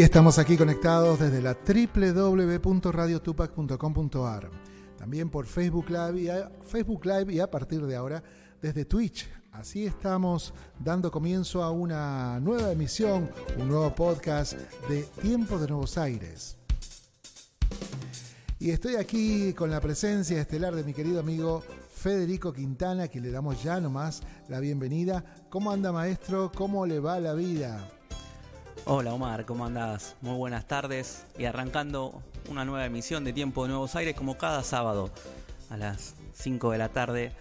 Y estamos aquí conectados desde la www.radiotupac.com.ar. También por Facebook Live, y a, Facebook Live y a partir de ahora desde Twitch. Así estamos dando comienzo a una nueva emisión, un nuevo podcast de Tiempo de Nuevos Aires. Y estoy aquí con la presencia estelar de mi querido amigo Federico Quintana, que le damos ya nomás la bienvenida. ¿Cómo anda maestro? ¿Cómo le va la vida? Hola Omar, ¿cómo andás? Muy buenas tardes y arrancando una nueva emisión de Tiempo de Nuevos Aires como cada sábado a las 5 de la tarde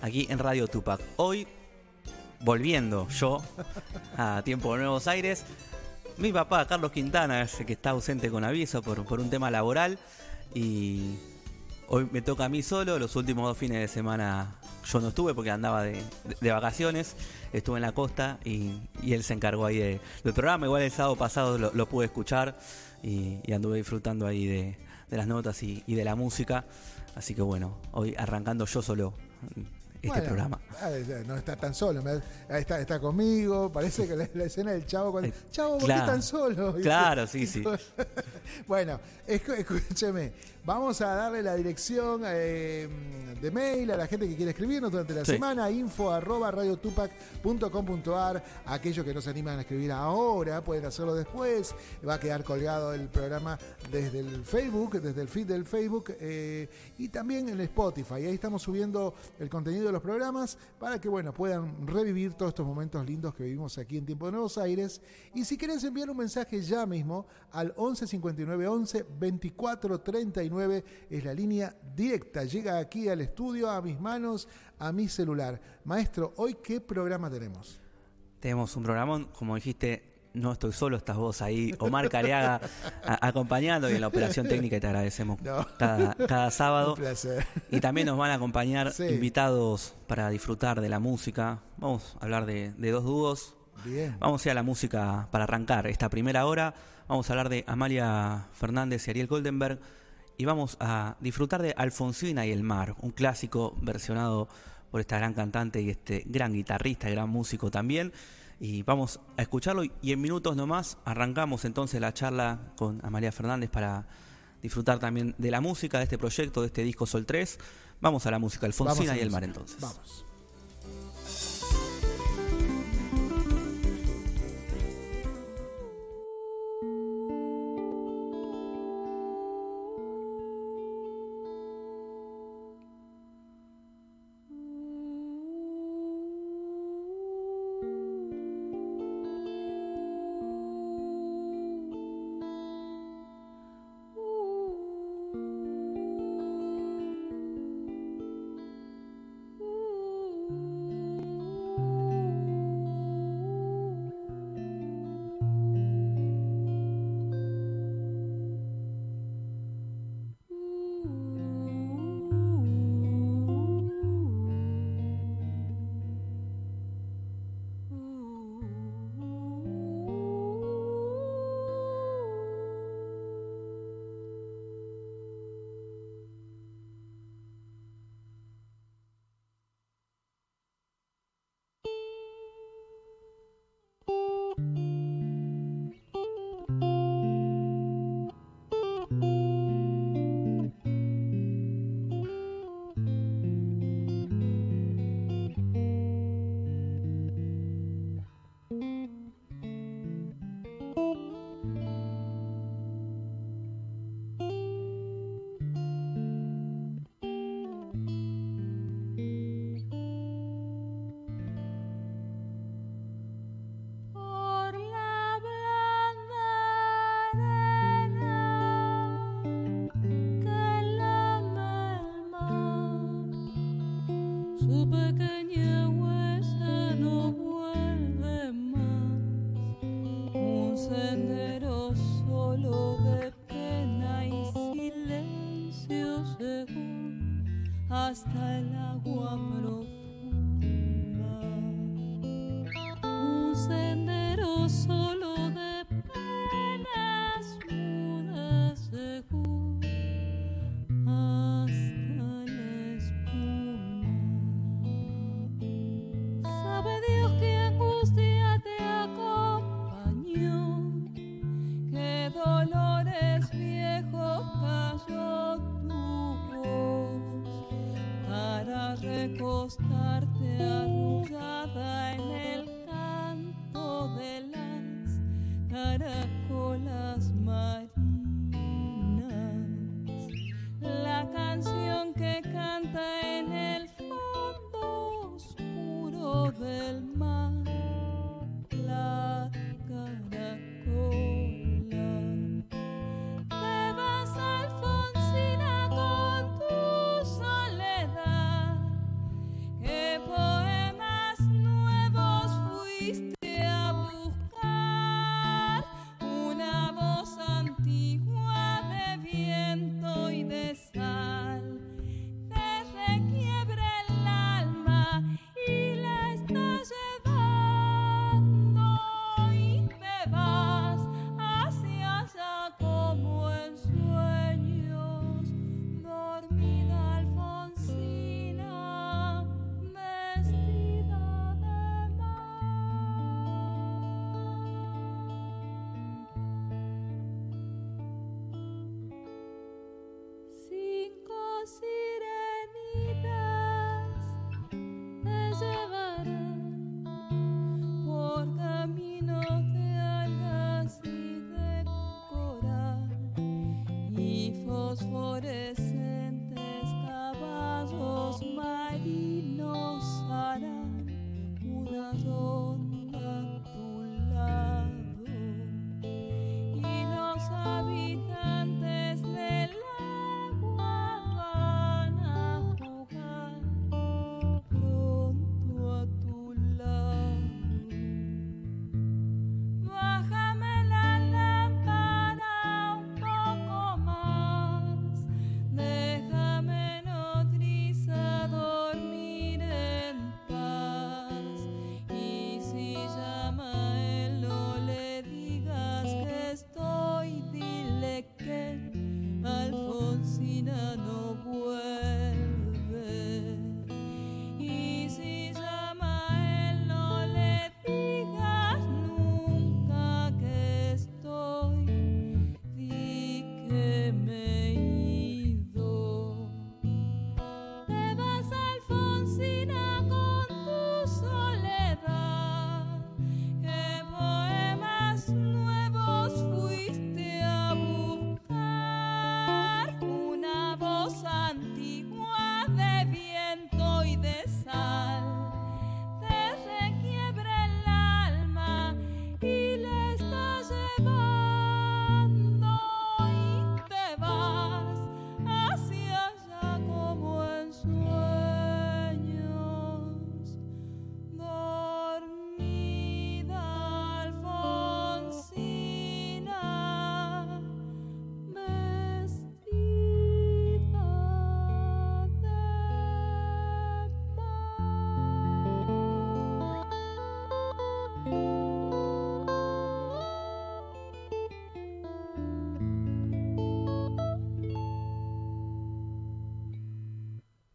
aquí en Radio Tupac. Hoy volviendo yo a Tiempo de Nuevos Aires. Mi papá, Carlos Quintana, que está ausente con aviso por, por un tema laboral y hoy me toca a mí solo. Los últimos dos fines de semana yo no estuve porque andaba de, vacaciones, estuve en la costa y, él se encargó ahí del programa. Igual el sábado pasado lo, pude escuchar y, anduve disfrutando ahí de, las notas y, de la música. Así que bueno, hoy arrancando yo solo este programa. Ah, no está tan solo, está, está conmigo, parece que la, escena del chavo cuando, eh, chavo, ¿por qué tan solo? Claro, sí, sí. bueno, escúcheme, vamos a darle la dirección eh, de mail a la gente que quiere escribirnos durante la semana, info arroba radiotupac.com.ar, aquellos que no se animan a escribir ahora pueden hacerlo después, va a quedar colgado el programa desde el Facebook, desde el feed del Facebook eh, y también en Spotify, ahí estamos subiendo el contenido los programas para que bueno, puedan revivir todos estos momentos lindos que vivimos aquí en Tiempo de Nuevos Aires. Y si querés enviar un mensaje ya mismo al 11 59 11 24 39 es la línea directa. Llega aquí al estudio, a mis manos, a mi celular. Maestro, hoy qué programa tenemos? Tenemos un programa, como dijiste, no estoy solo, estás vos ahí, Omar Careaga, acompañando y en la operación técnica te agradecemos cada, sábado. Y también nos van a acompañar invitados para disfrutar de la música. Vamos a hablar de, dos dúos. Vamos a ir a la música para arrancar esta primera hora. Vamos a hablar de Amalia Fernández y Ariel Goldenberg. Y vamos a disfrutar de Alfonsina y el mar, un clásico versionado por esta gran cantante y este gran guitarrista y gran músico también y vamos a escucharlo y en minutos nomás arrancamos entonces la charla con Amalia Fernández para disfrutar también de la música de este proyecto, de este disco Sol 3. Vamos a la música, Alfonsina y el mar entonces. Vamos.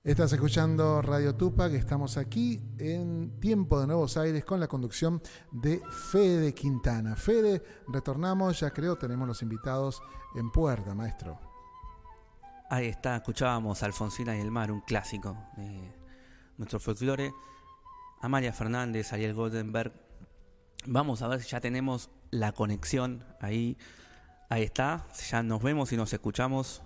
Estás escuchando Radio Tupac, estamos aquí en Tiempo de Nuevos Aires con la conducción de Fede Quintana. Fede, retornamos, ya creo tenemos los invitados en puerta, maestro. Ahí está, escuchábamos Alfonsina y el mar, un clásico de nuestro folclore. Amalia Fernández, Ariel Goldenberg. Vamos a ver si ya tenemos la conexión ahí. Ahí está, ya nos vemos y nos escuchamos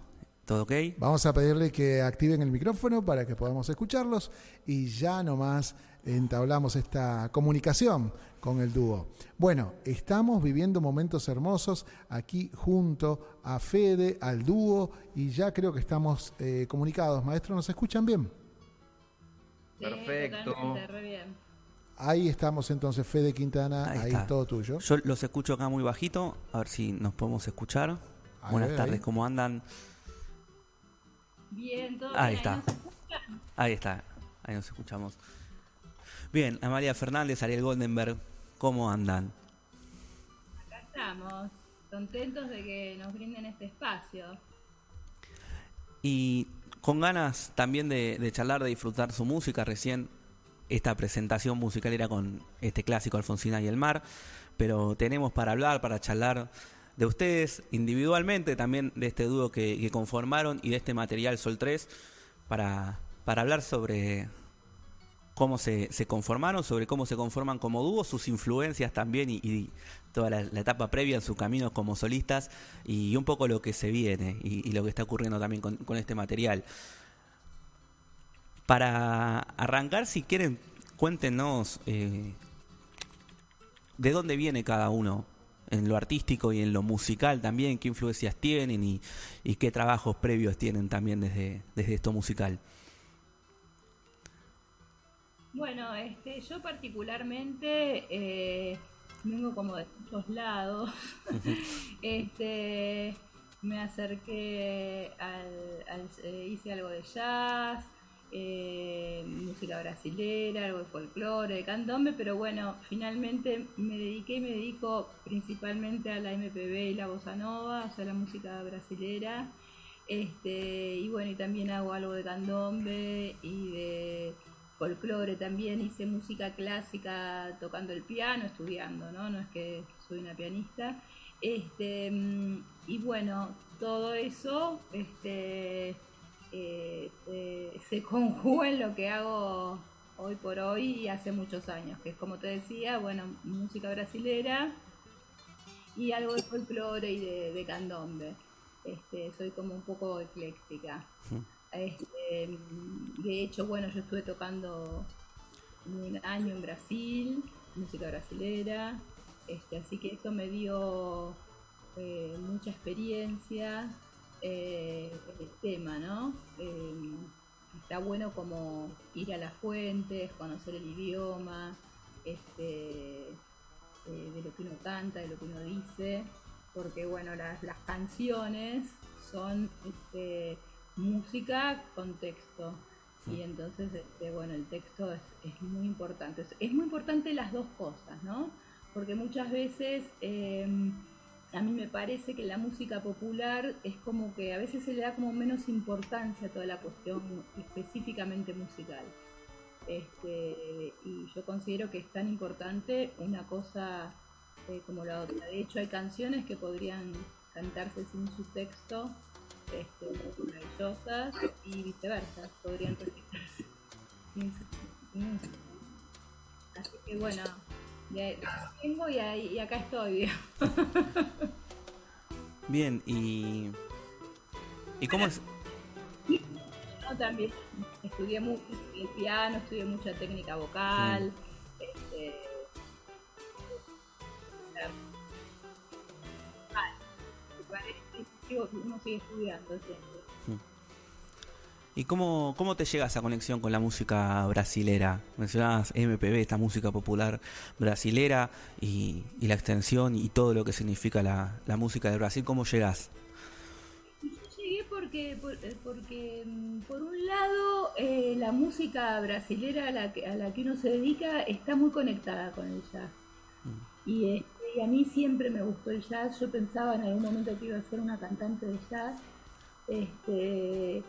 ¿Todo ok? Vamos a pedirle que activen el micrófono para que podamos escucharlos y ya nomás entablamos esta comunicación con el dúo. Bueno, estamos viviendo momentos hermosos aquí junto a Fede, al dúo y ya creo que estamos eh, comunicados. Maestro, ¿nos escuchan bien? Perfecto. Ahí estamos entonces, Fede Quintana, ahí, todo tuyo. Yo los escucho acá muy bajito, a ver si nos podemos escuchar. Buenas tardes, ¿cómo andan? Bien, todo Ahí está. Ahí está. Ahí nos escuchamos. Bien, Amalia Fernández, Ariel Goldenberg, ¿cómo andan? Acá estamos, contentos de que nos brinden este espacio. Y con ganas también de, de charlar, de disfrutar su música. Recién esta presentación musical era con este clásico Alfonsina y el mar, pero tenemos para hablar, para charlar de ustedes individualmente, también de este dúo que, conformaron y de este material Sol 3 para, para hablar sobre cómo se, se, conformaron, sobre cómo se conforman como dúo, sus influencias también y, toda la, etapa previa en su camino como solistas y un poco lo que se viene y, lo que está ocurriendo también con, este material. Para arrancar, si quieren, cuéntenos eh, de dónde viene cada uno en lo artístico y en lo musical también, qué influencias tienen y, y qué trabajos previos tienen también desde, desde esto musical. Bueno, este, yo particularmente eh, vengo como de muchos lados. este, me acerqué al, eh, hice algo de jazz, eh, música brasilera, algo de folclore, de candombe, pero bueno, finalmente me dediqué y me dedico principalmente a la MPB y la bossa nova, o sea, la música brasilera. Este, y bueno, y también hago algo de candombe y de folclore también, hice música clásica tocando el piano, estudiando, ¿no? No es que soy una pianista. Este, mm, y bueno, todo eso este, eh, eh, se conjuga en lo que hago hoy por hoy y hace muchos años, que es como te decía, bueno, música brasilera y algo de folclore y de, candombe. Este, soy como un poco ecléctica. Este, de hecho, bueno, yo estuve tocando un año en Brasil, música brasilera, este, así que eso me dio eh, mucha experiencia eh, el tema, ¿no? Eh, está bueno como ir a las fuentes, conocer el idioma, este, de lo que uno canta, de lo que uno dice, porque bueno, las, las canciones son este, música con texto. Y entonces, este, bueno, el texto es, muy importante. Es, muy importante las dos cosas, ¿no? Porque muchas veces a mí me parece que la música popular es como que a veces se le da como menos importancia a toda la cuestión específicamente musical. Este, y yo considero que es tan importante una cosa eh, como la otra. De hecho, hay canciones que podrían cantarse sin su texto este, maravillosas y viceversa, podrían presentarse. Así que bueno, tengo y, y acá estoy. Bien, y. ¿Y cómo es? Yo también estudié mucho el piano, estudié mucha técnica vocal. Este, uno sigue estudiando mm. ¿Y cómo, cómo te llega esa conexión con la música brasilera? Mencionabas MPB, esta música popular brasilera y, la extensión y todo lo que significa la, música de Brasil. ¿Cómo llegas? Yo llegué porque, eh, porque mm, por un lado, eh, la música brasilera a la, que, a la que uno se dedica está muy conectada con el jazz. Mm. Y este, y a mí siempre me gustó el jazz. Yo pensaba en algún momento que iba a ser una cantante de jazz. Este,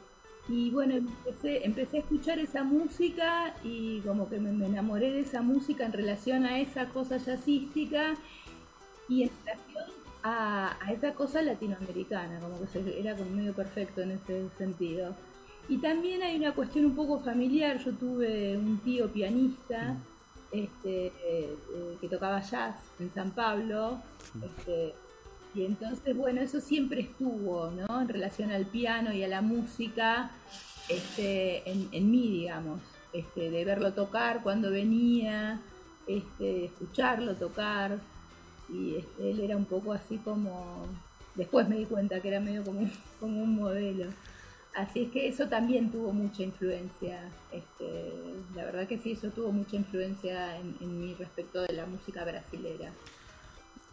y bueno, empecé, empecé a escuchar esa música y como que me, enamoré de esa música en relación a esa cosa jazzística y en relación a, esa cosa latinoamericana, como que era como medio perfecto en ese sentido. Y también hay una cuestión un poco familiar. Yo tuve un tío pianista este, eh, que tocaba jazz en San Pablo. Este, y entonces, bueno, eso siempre estuvo, ¿no? En relación al piano y a la música, este, en, mí, digamos, este, de verlo tocar cuando venía, este, escucharlo tocar. Y este, él era un poco así como. Después me di cuenta que era medio como, como un modelo. Así es que eso también tuvo mucha influencia. Este, la verdad que sí, eso tuvo mucha influencia en, mi respecto de la música brasilera.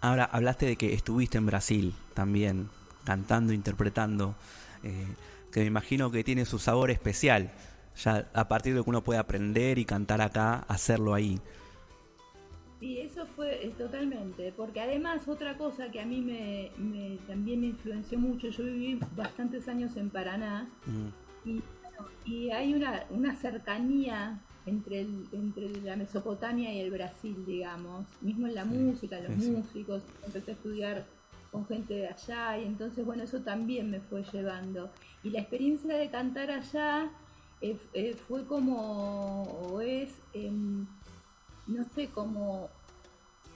Ahora, hablaste de que estuviste en Brasil también, cantando, interpretando, eh, que me imagino que tiene su sabor especial, ya a partir de que uno puede aprender y cantar acá, hacerlo ahí. Sí, eso fue eh, totalmente, porque además otra cosa que a mí me, también me influenció mucho, yo viví bastantes años en Paraná mm. y, hay una, una cercanía entre, el, entre la Mesopotamia y el Brasil, digamos, mismo en la música, los músicos, empecé a estudiar con gente de allá y entonces bueno, eso también me fue llevando. Y la experiencia de cantar allá fue como, o es, em, no sé, como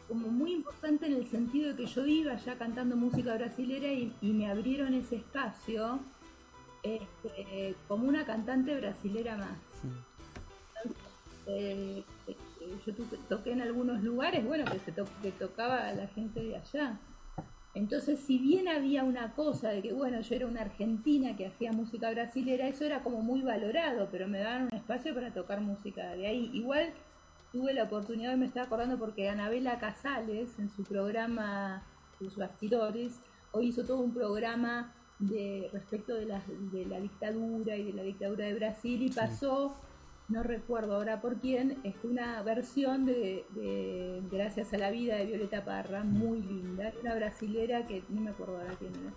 como muy importante en el sentido de que yo iba ya cantando música brasilera y, me abrieron ese espacio este, como una cantante brasilera más. Eh, yo toqué en algunos lugares, bueno, que se que tocaba a la gente de allá. Entonces, si bien había una cosa de que, bueno, yo era una argentina que hacía música brasilera, eso era como muy valorado, pero me daban un espacio para tocar música de ahí. Igual tuve la oportunidad, me estaba acordando porque Anabela Casales, en su programa Sus Bastidores, hoy hizo todo un programa de respecto de la, de la dictadura y de la dictadura de Brasil y pasó, no recuerdo ahora por quién, es una versión de, Gracias a la vida de Violeta Parra, muy linda, una brasilera que no me acuerdo ahora quién era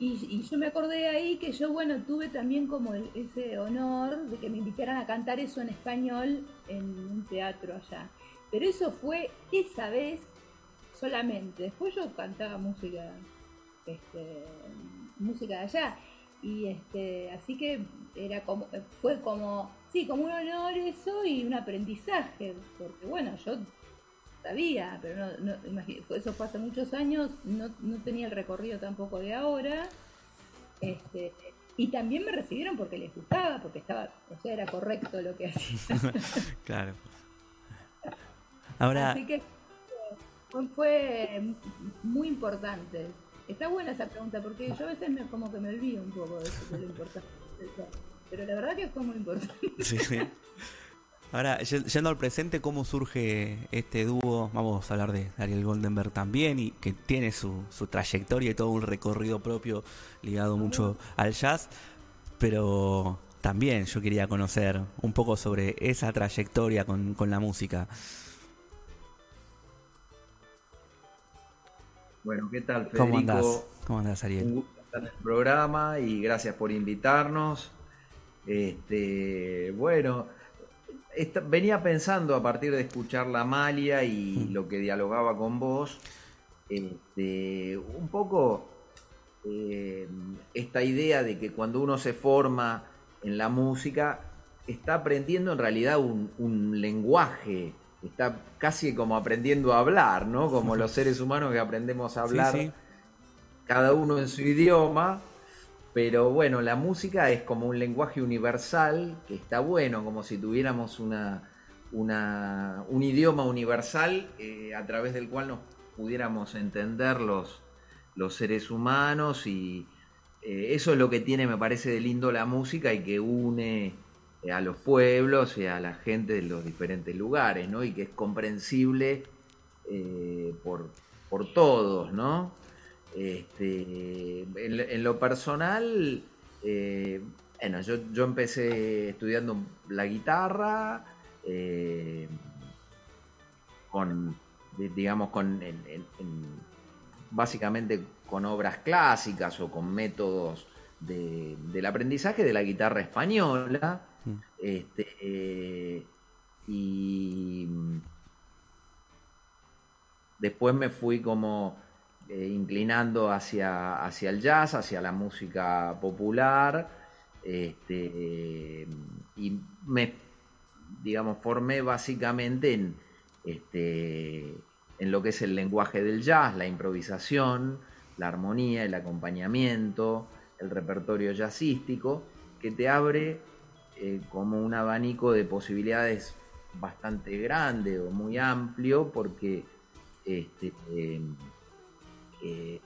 y, yo me acordé ahí que yo, bueno, tuve también como ese honor de que me invitaran a cantar eso en español en un teatro allá. Pero eso fue esa vez solamente. Después yo cantaba música, este, música de allá. Y este, así que era como, fue como, sí, como un honor eso y un aprendizaje. Porque bueno, yo sabía, pero no, no eso fue hace muchos años, no, no tenía el recorrido tampoco de ahora. Este, y también me recibieron porque les gustaba, porque estaba, o sea, era correcto lo que hacía. claro. Ahora. Así que fue muy importante. Está buena esa pregunta porque yo a veces me, como que me olvido un poco de, lo importante. Pero la verdad que fue muy importante. Sí. Ahora, yendo al presente, ¿cómo surge este dúo? Vamos a hablar de Ariel Goldenberg también, y que tiene su, trayectoria y todo un recorrido propio ligado mucho al jazz, pero también yo quería conocer un poco sobre esa trayectoria con, la música. Bueno, ¿qué tal, Federico? ¿Cómo andás? ¿Cómo andás, Ariel? Un gusto estar en el programa y gracias por invitarnos. Este, bueno, venía pensando a partir de escuchar la Malia y mm. lo que dialogaba con vos, este, un poco eh, esta idea de que cuando uno se forma en la música, está aprendiendo en realidad un, lenguaje, está casi como aprendiendo a hablar, ¿no? Como los seres humanos que aprendemos a hablar, cada uno en su idioma pero bueno, la música es como un lenguaje universal que está bueno, como si tuviéramos una, un idioma universal eh, a través del cual nos pudiéramos entender los, los seres humanos y eh, eso es lo que tiene, me parece, de lindo la música y que une a los pueblos y a la gente de los diferentes lugares, ¿no? Y que es comprensible por, por todos, ¿no? Este, en, lo personal, eh, bueno, yo, empecé estudiando la guitarra, eh, con, digamos, con, básicamente con obras clásicas o con métodos del aprendizaje de la guitarra española. Mm. Este, eh, y después me fui como eh, inclinando hacia, hacia el jazz, hacia la música popular, este, y me, digamos, formé básicamente en, este, en lo que es el lenguaje del jazz, la improvisación, la armonía, el acompañamiento, el repertorio jazzístico, que te abre eh, como un abanico de posibilidades bastante grande o muy amplio, porque este, em, eh,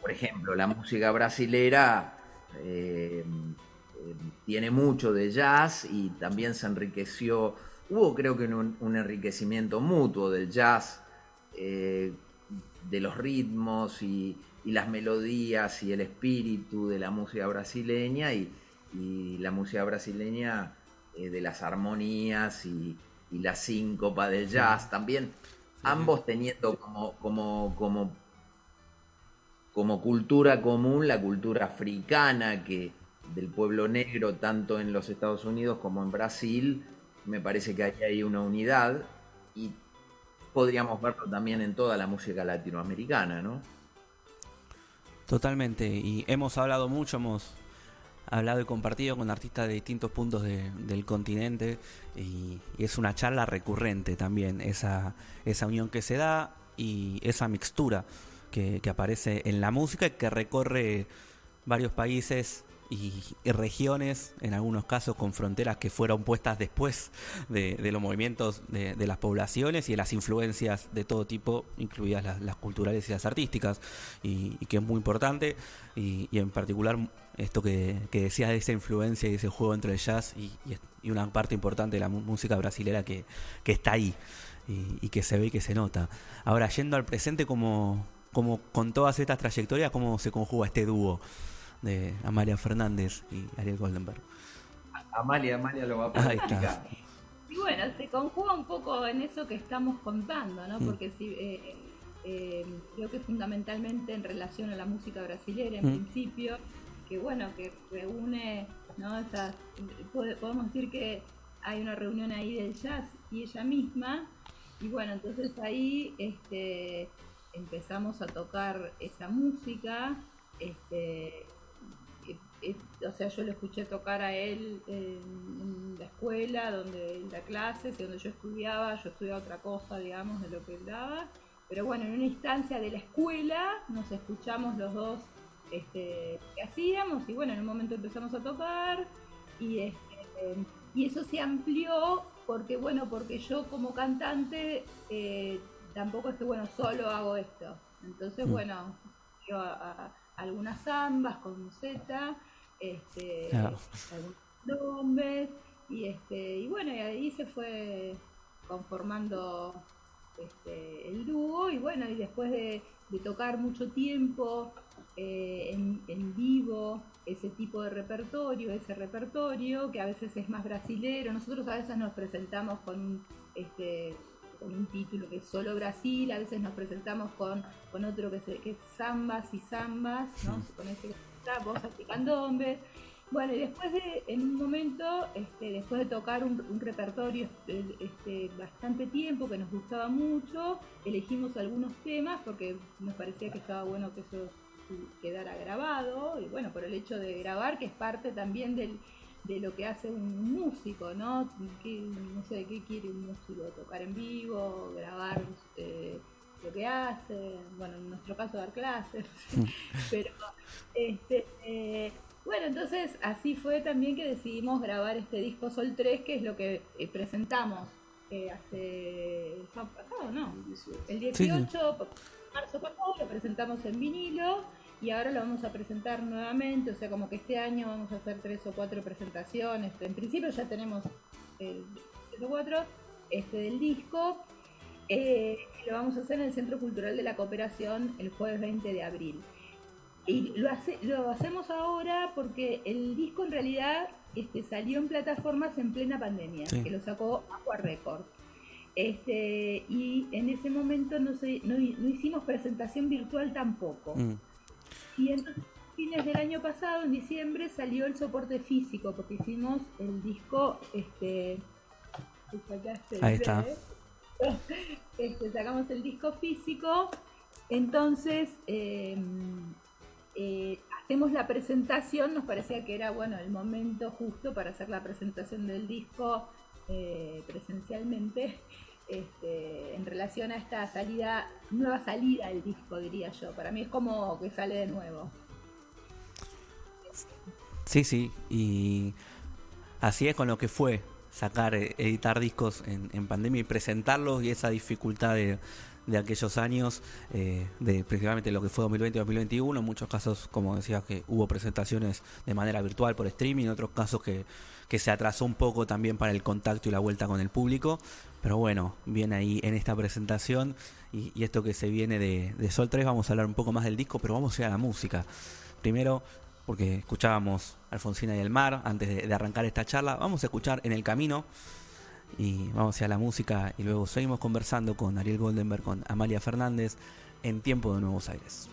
por ejemplo, la música brasilera eh, eh, tiene mucho de jazz y también se enriqueció, hubo creo que un, enriquecimiento mutuo del jazz, de los ritmos y, las melodías y el espíritu de la música brasileña y, la música brasileña de las armonías y, la síncopa del jazz también, ambos teniendo como, como, como como cultura común la cultura africana que del pueblo negro tanto en los Estados Unidos como en Brasil me parece que ahí hay una unidad y podríamos verlo también en toda la música latinoamericana, ¿no? Totalmente, y hemos hablado mucho, hemos hablado y compartido con artistas de distintos puntos del continente y, es una charla recurrente también, esa, esa unión que se da y esa mixtura que, que aparece en la música y que recorre varios países y, regiones, en algunos casos con fronteras que fueron puestas después de, los movimientos de, las poblaciones y de las influencias de todo tipo, incluidas las, culturales y las artísticas, y, que es muy importante, y, en particular esto que, decías de esa influencia y ese juego entre el jazz y, una parte importante de la música brasilera que, que está ahí y, que se ve y que se nota. Ahora, yendo al presente, como, como con todas estas trayectorias, ¿cómo se conjuga este dúo? De Amalia Fernández y Ariel Goldenberg. Amalia, Amalia lo va a poder explicar. Y bueno, se conjuga un poco en eso que estamos contando, ¿no? Mm. Porque si, eh, eh, creo que fundamentalmente en relación a la música brasileña en mm. principio, que bueno, que reúne, ¿no? podemos decir que hay una reunión ahí del jazz y ella misma, y bueno, entonces ahí este, empezamos a tocar esa música, este, o sea, yo lo escuché tocar a él en, la escuela, donde él da clases y donde yo estudiaba, yo estudiaba otra cosa, digamos, de lo que él daba. Pero bueno, en una instancia de la escuela nos escuchamos los dos este, que hacíamos y bueno, en un momento empezamos a tocar y, este, y eso se amplió porque bueno, porque yo como cantante eh, tampoco es que bueno, solo hago esto. Entonces mm. bueno, yo a, algunas zambas con Z este, algunos nombres, y, este, y bueno, y ahí se fue conformando este, el dúo, y bueno, y después de, tocar mucho tiempo eh, en, vivo ese tipo de repertorio, ese repertorio que a veces es más brasilero, nosotros a veces nos presentamos con este con un título que es solo Brasil, a veces nos presentamos con, con otro que, que es zambas y zambas, ¿no? con ese voz candombe. Bueno, y después de, en un momento, este, después de tocar un, repertorio este, bastante tiempo que nos gustaba mucho, elegimos algunos temas porque nos parecía que estaba bueno que eso quedara grabado, y bueno, por el hecho de grabar, que es parte también del, de lo que hace un músico, ¿no? no sé, ¿qué quiere un músico? Tocar en vivo, grabar eh, lo que hace, bueno, en nuestro caso dar clases, mm. pero este, eh, bueno, entonces así fue también que decidimos grabar este disco Sol 3, que es lo que eh, presentamos eh, hace el pasado, ¿no? El 18, marzo pasado lo presentamos en vinilo y ahora lo vamos a presentar nuevamente, o sea, como que este año vamos a hacer tres o cuatro presentaciones. En principio ya tenemos el o cuatro este, del disco eh, lo vamos a hacer en el Centro Cultural de la Cooperación el jueves 20 de abril. Y lo, hace, lo hacemos ahora porque el disco en realidad este, salió en plataformas en plena pandemia, que lo sacó Aqua Record. Este, y en ese momento no, no, hicimos presentación virtual tampoco. Mm. Y entonces, fines del año pasado, en diciembre, salió el soporte físico, porque hicimos el disco, este, Ahí está. este, sacamos el disco físico, entonces em, eh, hacemos la presentación, nos parecía que era bueno el momento justo para hacer la presentación del disco eh, presencialmente. Este, en relación a esta salida, nueva salida del disco, diría yo. Para mí es como que sale de nuevo. Sí, sí, y así es con lo que fue sacar, eh, editar discos en, pandemia y presentarlos y esa dificultad de, aquellos años, eh, de precisamente lo que fue 2020-2021, en muchos casos, como decía, que hubo presentaciones de manera virtual por streaming, en otros casos que, que se atrasó un poco también para el contacto y la vuelta con el público, pero bueno, viene ahí en esta presentación y, esto que se viene de, de Sol 3, vamos a hablar un poco más del disco, pero vamos a ir a la música. Primero, porque escuchábamos Alfonsina y el mar antes de, arrancar esta charla. Vamos a escuchar En el Camino y vamos a la música y luego seguimos conversando con Ariel Goldenberg, con Amalia Fernández en Tiempo de Nuevos Aires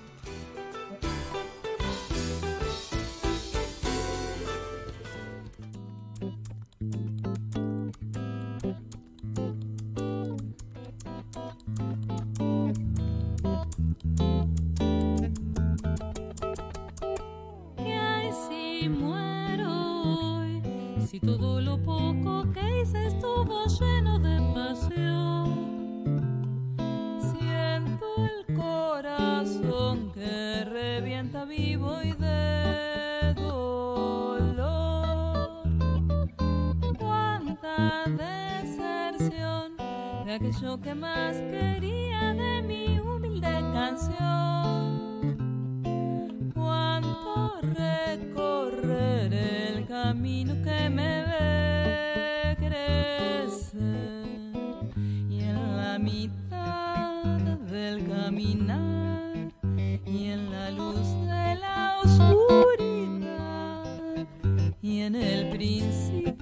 estuvo lleno de pasión. Siento el corazón que revienta vivo y de dolor. Cuánta deserción de aquello que más quería de mi humilde canción. Cuánto recorrer el camino que me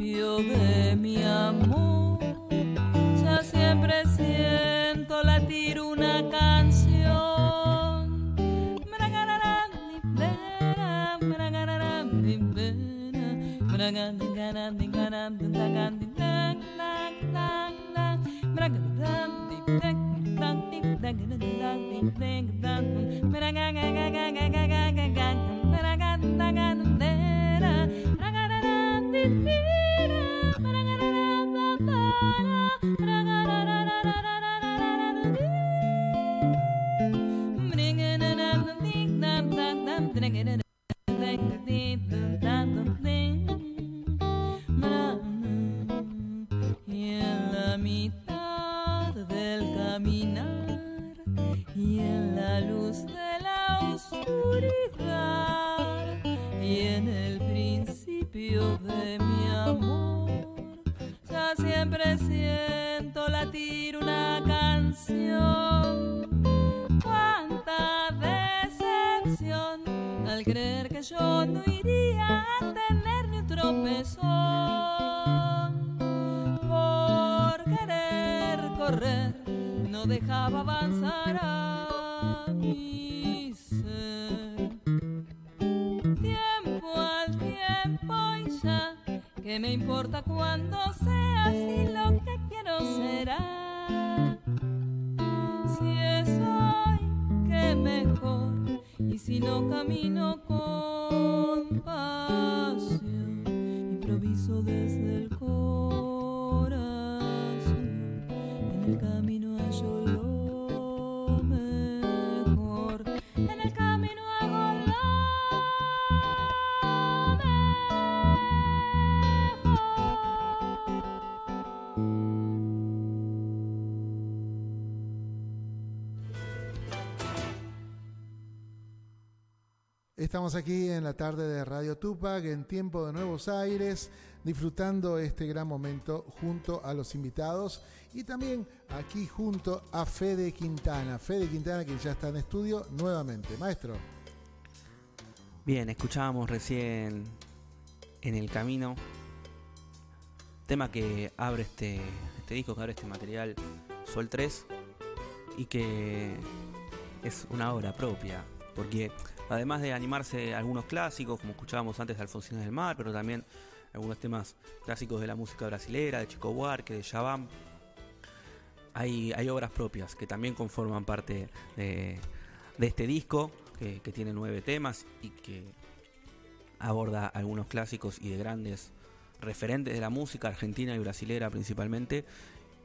principio de mi amor. Ya siempre siento latir una canción. Y Estamos aquí en la tarde de Radio Tupac, en tiempo de Nuevos Aires, disfrutando este gran momento junto a los invitados y también aquí junto a Fede Quintana. Fede Quintana que ya está en estudio nuevamente. Maestro. Bien, escuchábamos recién en el camino tema que abre este, este disco, que abre este material Sol 3 y que es una obra propia, porque además de animarse algunos clásicos, como escuchábamos antes de Alfonsina del Mar, pero también algunos temas clásicos de la música brasilera, de Chico Buarque, de Shabam, hay, obras propias que también conforman parte de, este disco, que, tiene nueve temas y que aborda algunos clásicos y de grandes referentes de la música argentina y brasilera principalmente,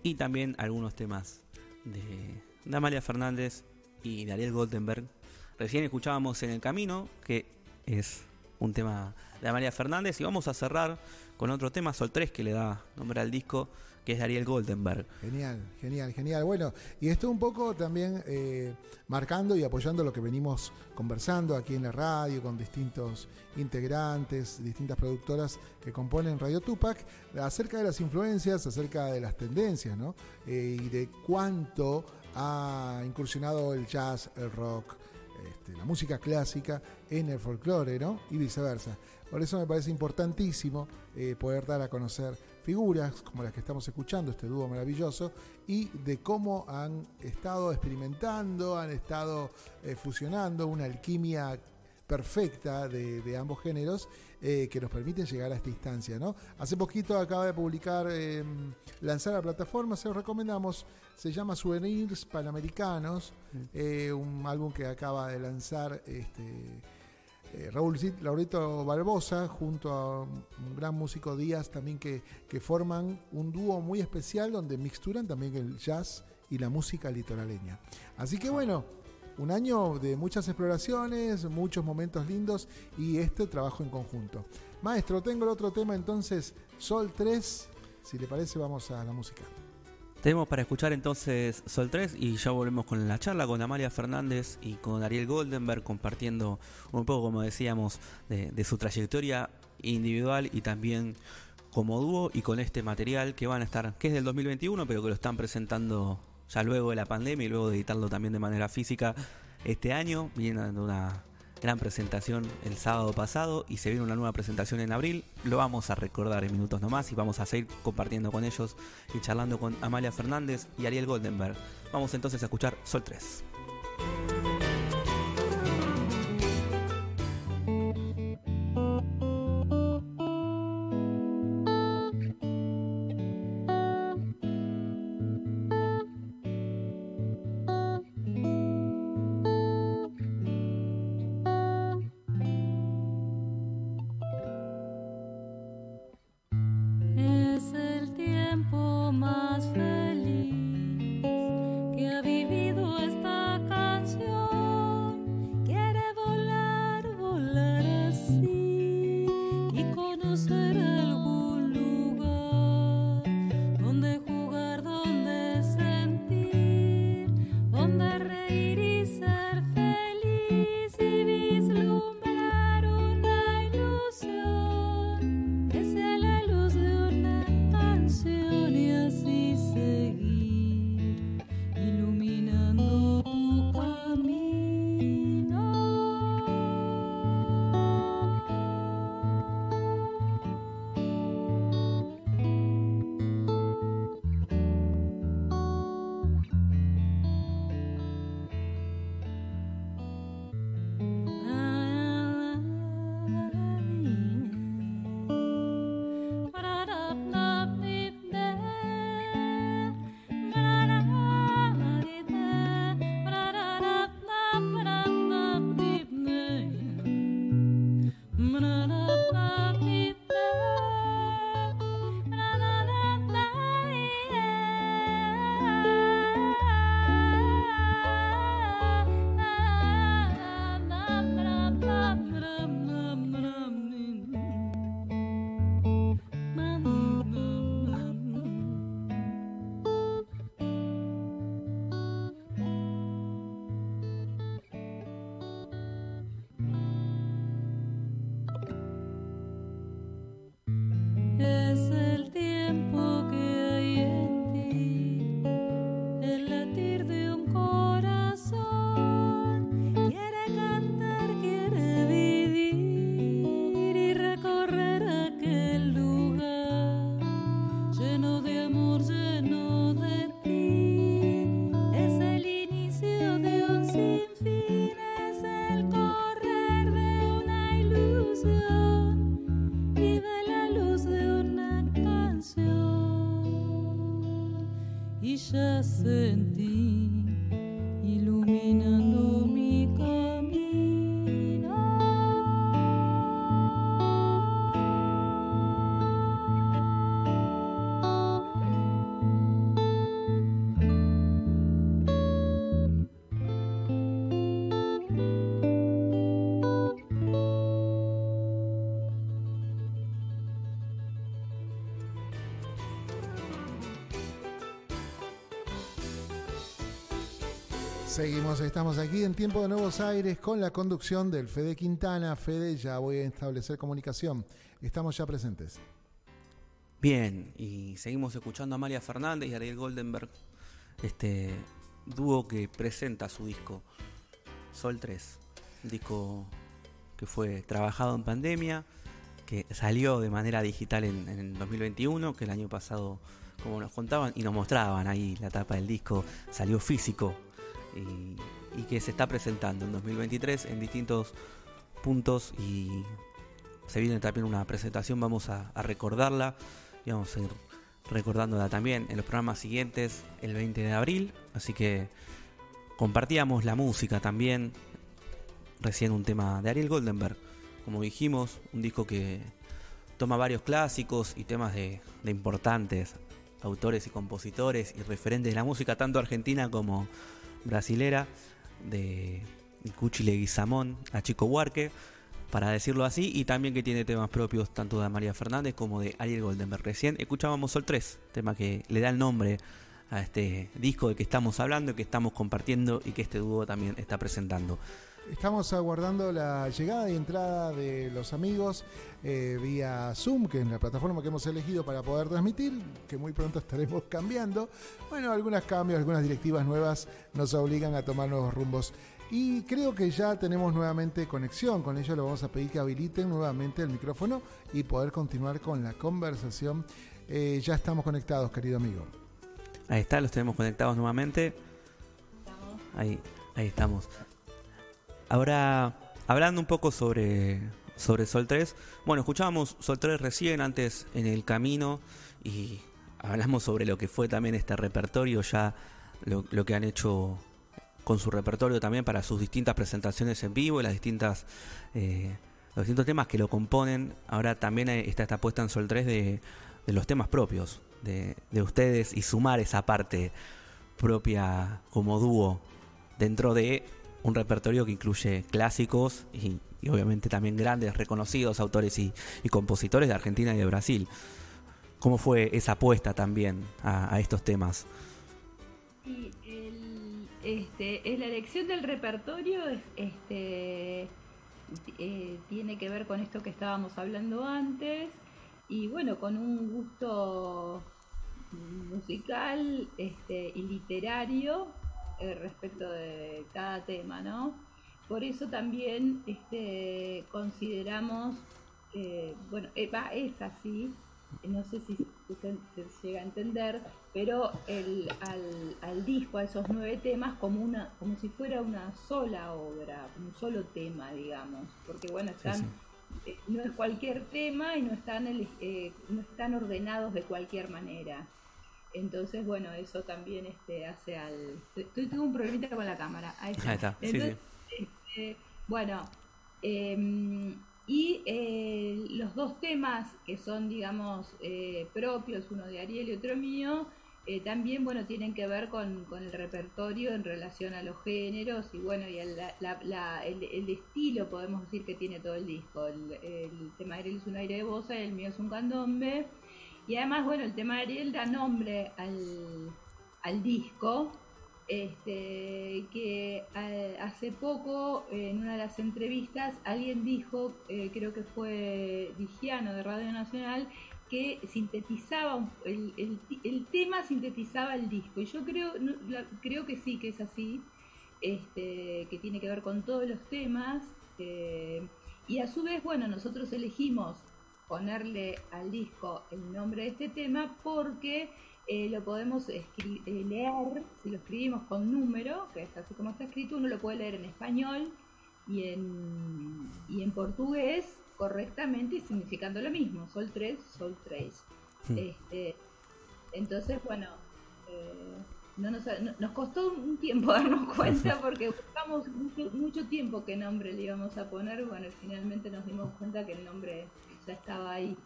y también algunos temas de, Amalia Fernández y de Goldenberg. Recién escuchábamos En el Camino, que es un tema de Amalia Fernández, y vamos a cerrar con otro tema, Sol 3, que le da nombre al disco, que es de Ariel Goldenberg. Genial, genial, genial. Bueno, y esto un poco también eh, marcando y apoyando lo que venimos conversando aquí en la radio con distintos integrantes, distintas productoras que componen Radio Tupac, acerca de las influencias, acerca de las tendencias, ¿no? Eh, y de cuánto ha incursionado el jazz, el rock, este, la música clásica en el folclore, ¿no? Y viceversa. Por eso me parece importantísimo eh, poder dar a conocer figuras como las que estamos escuchando, este dúo maravilloso, y de cómo han estado experimentando, han estado eh, fusionando una alquimia perfecta de, de ambos géneros eh, que nos permiten llegar a esta instancia. ¿no? Hace poquito acaba de publicar, eh, lanzar la plataforma, se lo recomendamos, se llama Souvenirs Panamericanos, eh, un álbum que acaba de lanzar este, eh, Raúl Laurito Barbosa junto a un gran músico Díaz también que, que forman un dúo muy especial donde mixturan también el jazz y la música litoraleña. Así que bueno, un año de muchas exploraciones, muchos momentos lindos y este trabajo en conjunto. Maestro, tengo el otro tema entonces, Sol 3. Si le parece, vamos a la música. Tenemos para escuchar entonces Sol 3 y ya volvemos con la charla con Amalia Fernández y con Ariel Goldenberg compartiendo un poco, como decíamos, de, su trayectoria individual y también como dúo y con este material que van a estar, que es del 2021, pero que lo están presentando ya luego de la pandemia y luego de editarlo también de manera física este año. Viene una gran presentación el sábado pasado y se viene una nueva presentación en abril. Lo vamos a recordar en minutos nomás y vamos a seguir compartiendo con ellos y charlando con Amalia Fernández y Ariel Goldenberg. Vamos entonces a escuchar Sol 3. Seguimos, estamos aquí en Tiempo de Nuevos Aires con la conducción del Fede Quintana. Fede, ya voy a establecer comunicación. Estamos ya presentes. Bien, y seguimos escuchando a María Fernández y Ariel Goldenberg, este dúo que presenta su disco Sol 3, un disco que fue trabajado en pandemia, que salió de manera digital en, en 2021, que el año pasado, como nos contaban y nos mostraban ahí la tapa del disco, salió físico y, que se está presentando en 2023 en distintos puntos y se viene también una presentación, vamos a, recordarla y vamos a ir recordándola también en los programas siguientes el 20 de abril, así que compartíamos la música también, recién un tema de Ariel Goldenberg, como dijimos, un disco que toma varios clásicos y temas de, de importantes autores y compositores y referentes de la música, tanto argentina como brasilera de Cuchile Guizamón a Chico Huarque, para decirlo así, y también que tiene temas propios tanto de María Fernández como de Ariel Goldenberg. Recién escuchábamos Sol 3, tema que le da el nombre a este disco de que estamos hablando, que estamos compartiendo y que este dúo también está presentando. Estamos aguardando la llegada y entrada de los amigos eh, vía Zoom, que es la plataforma que hemos elegido para poder transmitir, que muy pronto estaremos cambiando. Bueno, algunos cambios, algunas directivas nuevas nos obligan a tomar nuevos rumbos. Y creo que ya tenemos nuevamente conexión. Con ellos le vamos a pedir que habiliten nuevamente el micrófono y poder continuar con la conversación. Eh, ya estamos conectados, querido amigo. Ahí está, los tenemos conectados nuevamente. Ahí, ahí estamos. Ahora, hablando un poco sobre, sobre Sol 3. Bueno, escuchábamos Sol 3 recién, antes en el camino, y hablamos sobre lo que fue también este repertorio, ya lo, que han hecho con su repertorio también para sus distintas presentaciones en vivo y las distintas eh, los distintos temas que lo componen. Ahora también está esta puesta en Sol 3 de, de los temas propios de, de, ustedes y sumar esa parte propia como dúo dentro de un repertorio que incluye clásicos y, y obviamente también grandes reconocidos autores y, y, compositores de Argentina y de Brasil. ¿Cómo fue esa apuesta también a, estos temas? Este, es la elección del repertorio, este, eh, tiene que ver con esto que estábamos hablando antes y bueno, con un gusto musical este, y literario eh, respecto de cada tema, ¿no? Por eso también este, consideramos, eh, bueno, es así, no sé si se, llega a entender, pero el, al, al, disco, a esos nueve temas, como, una, como si fuera una sola obra, un solo tema, digamos, porque bueno, están, eh, no es cualquier tema y no están, eh, no están ordenados de cualquier manera. Entonces, bueno, eso también este, hace al... Tengo un problemita con la cámara. Ahí está. Entonces, este, bueno, eh, y eh, los dos temas que son, digamos, eh, propios, uno de Ariel y otro mío, eh, también, bueno, tienen que ver con, con, el repertorio en relación a los géneros y, bueno, y el, la, la, el, el, estilo, podemos decir, que tiene todo el disco. El, el tema de Ariel es un aire de bosa y el mío es un candombe. Y además, bueno, el tema de Ariel da nombre al, al disco, este, que eh, hace poco en una de las entrevistas alguien dijo, eh, creo que fue Vigiano de Radio Nacional, que sintetizaba el, el, tema sintetizaba el disco. Y yo creo creo que sí que es así este, que tiene que ver con todos los temas eh, y a su vez bueno nosotros elegimos ponerle al disco el nombre de este tema porque eh, lo podemos eh, leer, si lo escribimos con número, que es así como está escrito, uno lo puede leer en español y en, y en portugués correctamente y significando lo mismo, sol 3, sol 3. Sí. Este, entonces, bueno, eh, no nos, no, nos, costó un tiempo darnos cuenta porque buscamos mucho, mucho tiempo qué nombre le íbamos a poner, bueno, finalmente nos dimos cuenta que el nombre ya estaba ahí.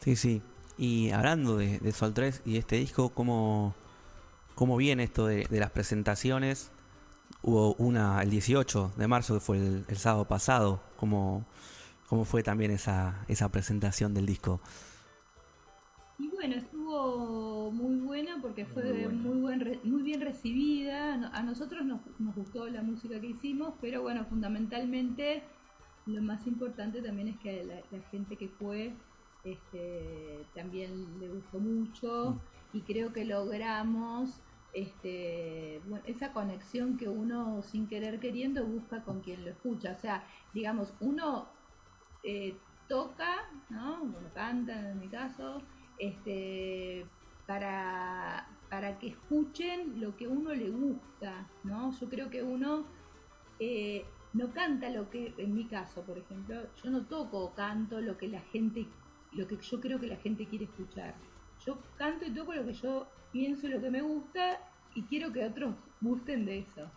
Sí, sí, y hablando de, de, Sol 3 y este disco, ¿cómo, cómo viene esto de, de, las presentaciones? Hubo una el 18 de marzo, que fue el, el sábado pasado. ¿Cómo, ¿Cómo fue también esa, esa presentación del disco? Y bueno, estuvo muy buena porque fue muy, buena. muy, buen, muy bien recibida. A nosotros nos, nos gustó la música que hicimos, pero bueno, fundamentalmente lo más importante también es que la, la gente que fue este, también le gustó mucho y creo que logramos este, esa conexión que uno sin querer queriendo busca con quien lo escucha. O sea, digamos, uno eh, toca, ¿no? Uno canta en mi caso, este, para, para que escuchen lo que uno le gusta, ¿no? Yo creo que uno eh, no canta lo que, en mi caso, por ejemplo, yo no toco o canto lo que la gente lo que yo creo que la gente quiere escuchar. Yo canto y toco lo que yo pienso, lo que me gusta y quiero que otros gusten de eso.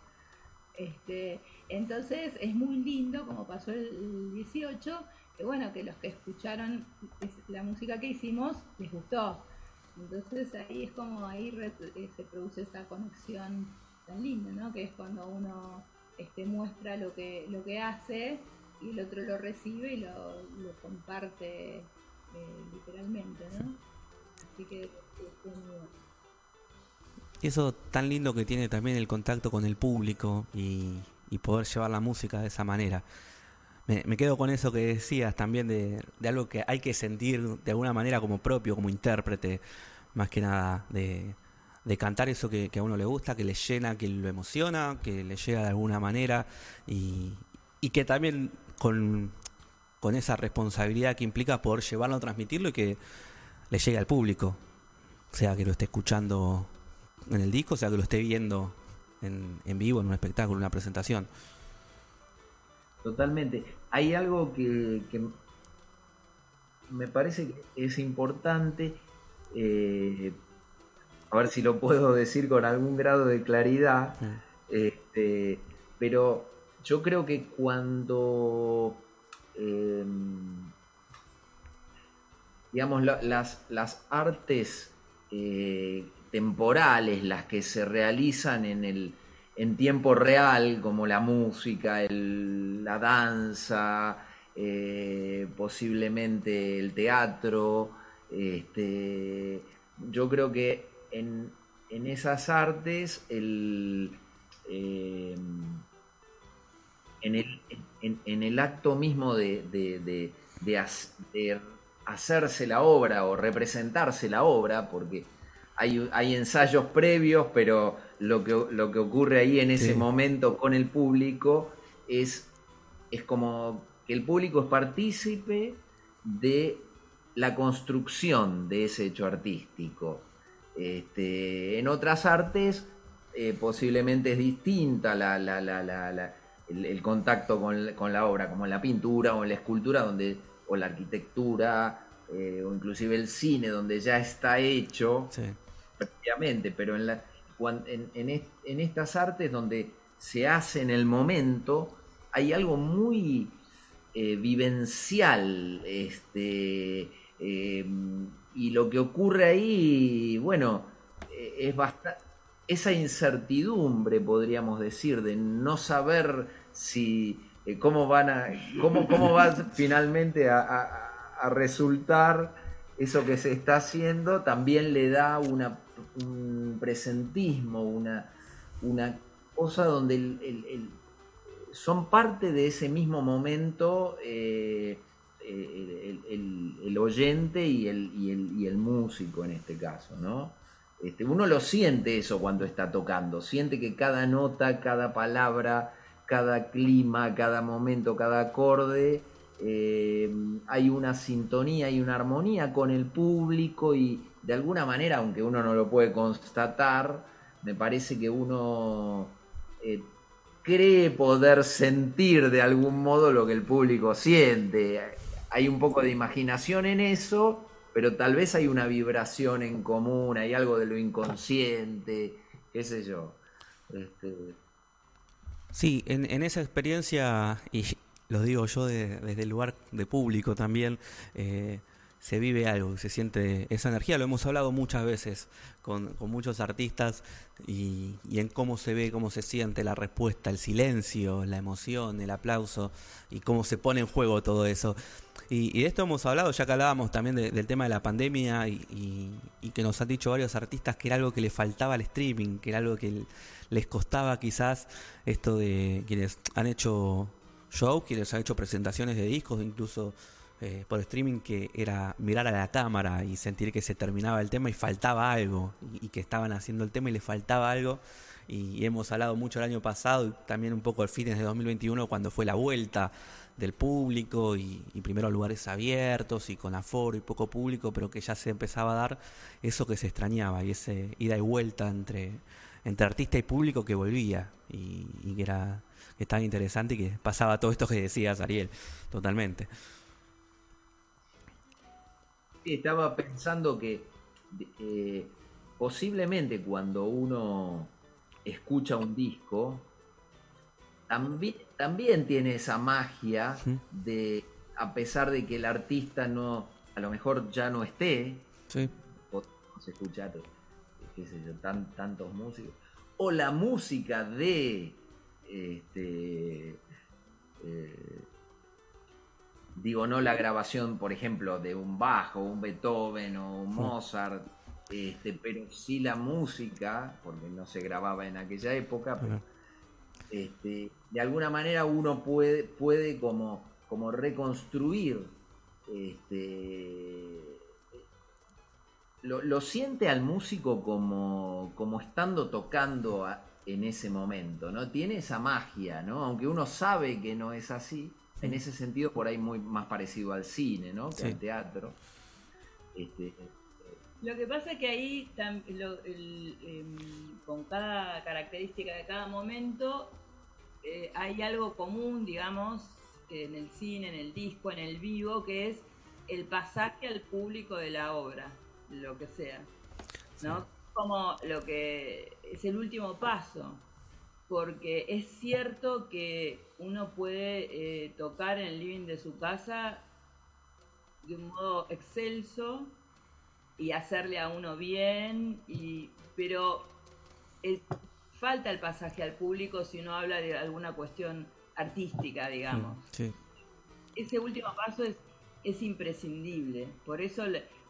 Este, entonces es muy lindo, como pasó el 18, que bueno, que los que escucharon la música que hicimos les gustó. Entonces ahí es como ahí eh, se produce esa conexión tan lindo, ¿no? Que es cuando uno este, muestra lo que, lo que hace y el otro lo recibe y lo, lo comparte eh, literalmente, ¿no? Así que es muy bueno. Y eso tan lindo que tiene también el contacto con el público y, poder llevar la música de esa manera. Me, quedo con eso que decías también de, algo que hay que sentir de alguna manera como propio, como intérprete, más que nada, de, cantar eso que, a uno le gusta, que le llena, que lo emociona, que le llega de alguna manera y, que también con, con esa responsabilidad que implica poder llevarlo, transmitirlo y que le llegue al público, sea que lo esté escuchando en el disco, sea que lo esté viendo en, en vivo, en un espectáculo, en una presentación. Totalmente. Hay algo que, me parece que es importante, eh, a ver si lo puedo decir con algún grado de claridad, este, pero yo creo que cuando, em, digamos, las, las artes eh, temporales, las que se realizan en, el, en tiempo real, como la música, la danza, eh, posiblemente el teatro. Este, yo creo que en, esas artes, el, eh, en, el, en, el, acto mismo de, de, de hacerse la obra o representarse la obra, porque hay, ensayos previos, pero lo que, lo que ocurre ahí en ese momento con el público es, es como que el público es partícipe de la construcción de ese hecho artístico. Este, en otras artes eh, posiblemente es distinta el, contacto con, con, la obra, como en la pintura o en la escultura donde, o la arquitectura eh, o inclusive el cine donde ya está hecho prácticamente, pero en, la, en, estas artes donde se hace en el momento, hay algo muy eh, vivencial, este, y lo que ocurre ahí, bueno, eh, es bastante, esa incertidumbre, podríamos decir, de no saber si eh, cómo van a, cómo, cómo va finalmente a resultar eso que se está haciendo, también le da una un presentismo, una, una cosa donde el, son parte de ese mismo momento eh, el, oyente y el, y, el, músico en este caso, ¿no? Este, uno lo siente eso cuando está tocando, siente que cada nota, cada palabra, cada clima, cada momento, cada acorde, eh, hay una sintonía y una armonía con el público y, de alguna manera, aunque uno no lo puede constatar, me parece que uno eh, cree poder sentir de algún modo lo que el público siente. Hay un poco de imaginación en eso, pero tal vez hay una vibración en común, hay algo de lo inconsciente, qué sé yo. Este... Sí, en, esa experiencia, y lo digo yo desde el lugar de público también, eh, se vive algo, se siente esa energía. Lo hemos hablado muchas veces con, muchos artistas y, en cómo se ve, cómo se siente la respuesta, el silencio, la emoción, el aplauso y cómo se pone en juego todo eso. Y, de esto hemos hablado, ya que hablábamos también del tema de la pandemia y, que nos han dicho varios artistas que era algo que le faltaba al streaming, que era algo que les costaba quizás esto de quienes han hecho shows, quienes han hecho presentaciones de discos, incluso eh, por streaming que era mirar a la cámara y sentir que se terminaba el tema y faltaba algo y, que estaban haciendo el tema y le faltaba algo. Y, hemos hablado mucho el año pasado y también un poco al fines de 2021 cuando fue la vuelta del público y, y primero lugares abiertos y con aforo y poco público pero que ya se empezaba a dar eso que se extrañaba y ese ida y vuelta entre entre artista y público que volvía y, que era que tan interesante y que pasaba todo esto que decías Ariel totalmente estaba pensando que eh, posiblemente cuando uno escucha un disco, también, también tiene esa magia de, a pesar de que el artista no, a lo mejor ya no esté, sí. podemos escuchar, qué sé yo, tantos músicos, o la música de este, eh, digo, no la grabación, por ejemplo, de un bajo, un Beethoven o un Mozart, este, pero sí la música, porque no se grababa en aquella época, este, de alguna manera uno puede, puede como, como reconstruir este, lo, siente al músico como, como estando tocando en ese momento, ¿no? Tiene esa magia, ¿no? Aunque uno sabe que no es así, en ese sentido por ahí muy más parecido al cine, ¿no? Que al teatro. Este, lo que pasa es que ahí, em, con cada característica de cada momento, eh, hay algo común, digamos, en el cine, en el disco, en el vivo, que es el pasaje al público de la obra, lo que sea. ¿no? Como lo que es el último paso, porque es cierto que uno puede eh, tocar en el living de su casa de un modo excelso y hacerle a uno bien, y, pero falta el pasaje al público si uno habla de alguna cuestión artística, digamos. Ese último paso es, es imprescindible, por eso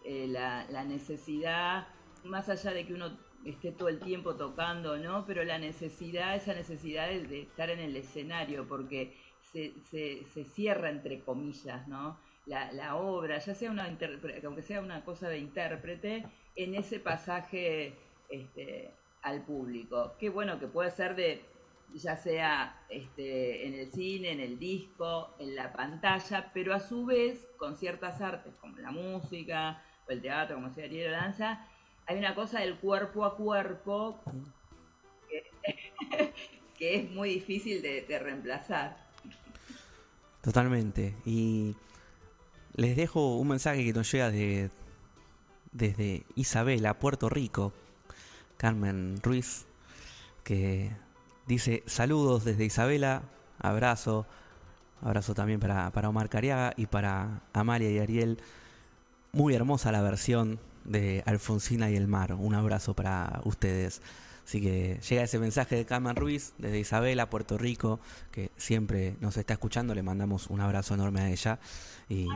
eh, la, la necesidad, más allá de que uno esté todo el tiempo tocando, ¿no? Pero la necesidad, esa necesidad de, estar en el escenario, porque se, se, cierra entre comillas, ¿no? La, obra, ya sea una aunque sea una cosa de intérprete, en ese pasaje este, al público. Qué bueno que puede ser de ya sea este, en el cine, en el disco, en la pantalla, pero a su vez con ciertas artes como la música o el teatro, como sea la danza, hay una cosa del cuerpo a cuerpo que, es muy difícil de, reemplazar. Totalmente. Y les dejo un mensaje que nos llega de desde Isabela, Puerto Rico, Carmen Ruiz, que dice saludos desde Isabela, abrazo, abrazo también para, para Omar Cariaga y para Amalia y Ariel. Muy hermosa la versión de Alfonsina y el mar. Un abrazo para ustedes. Así que llega ese mensaje de Carmen Ruiz desde Isabela, Puerto Rico, que siempre nos está escuchando. Le mandamos un abrazo enorme a ella. Y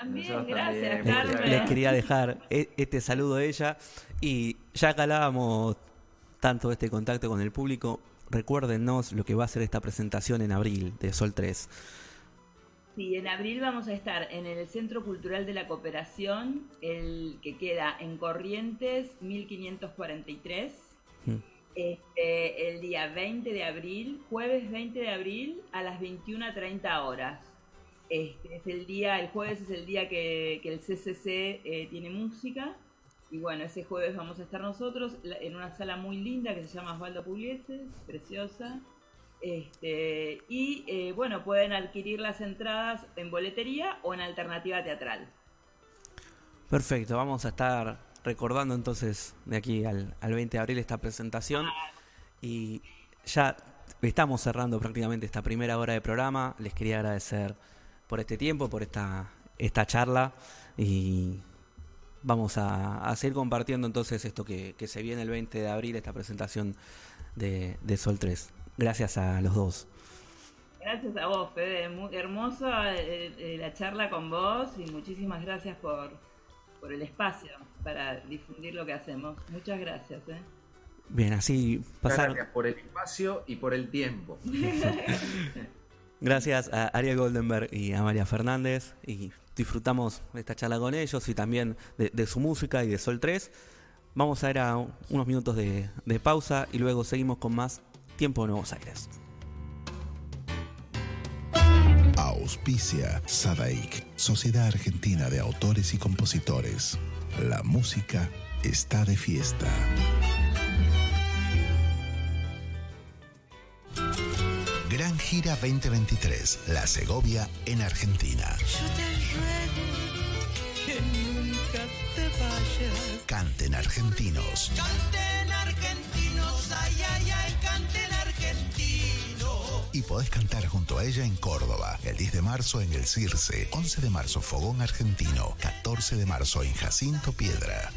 también, gracias, Carmen. Les quería dejar e-, este saludo de ella. Y ya que hablábamos tanto de este contacto con el público, recuérdenos lo que va a ser esta presentación en abril de Sol 3. Sí, en abril vamos a estar en el Centro Cultural de la Cooperación, el que queda en Corrientes 1543, mm. este, el día 20 de abril, jueves 20 de abril a las 21.30 horas. Este es el día, el jueves es el día que, el CCC eh, tiene música. Y bueno, ese jueves vamos a estar nosotros en una sala muy linda que se llama Osvaldo Pugliese, preciosa. Este, y eh, bueno, pueden adquirir las entradas en boletería o en alternativa teatral. Perfecto, vamos a estar recordando entonces de aquí al, 20 de abril esta presentación. Y ya estamos cerrando prácticamente esta primera hora de programa. Les quería agradecer por este tiempo, por esta, esta charla. Y vamos a, seguir compartiendo entonces esto que, se viene el 20 de abril, esta presentación de, de Sol 3. Gracias a los dos. Gracias a vos, Fede. Muy hermosa eh, eh, la charla con vos y muchísimas gracias por, por el espacio para difundir lo que hacemos. Muchas gracias. ¿eh? Bien, así pasaron. Gracias por el espacio y por el tiempo. gracias a Ariel Goldenberg y a María Fernández y disfrutamos esta charla con ellos y también de, su música y de Sol 3. Vamos a ir a unos minutos de, de pausa y luego seguimos con más Tiempo de Nuevos Aires. Auspicia Sadaik, Sociedad Argentina de Autores y Compositores. La música está de fiesta. Gran Gira 2023, La Segovia en Argentina. Yo te ruego que nunca te vayas. Canten argentinos. Canten y podés cantar junto a ella en Córdoba. El 10 de marzo en el Circe, 11 de marzo Fogón Argentino, 14 de marzo en Jacinto Piedra.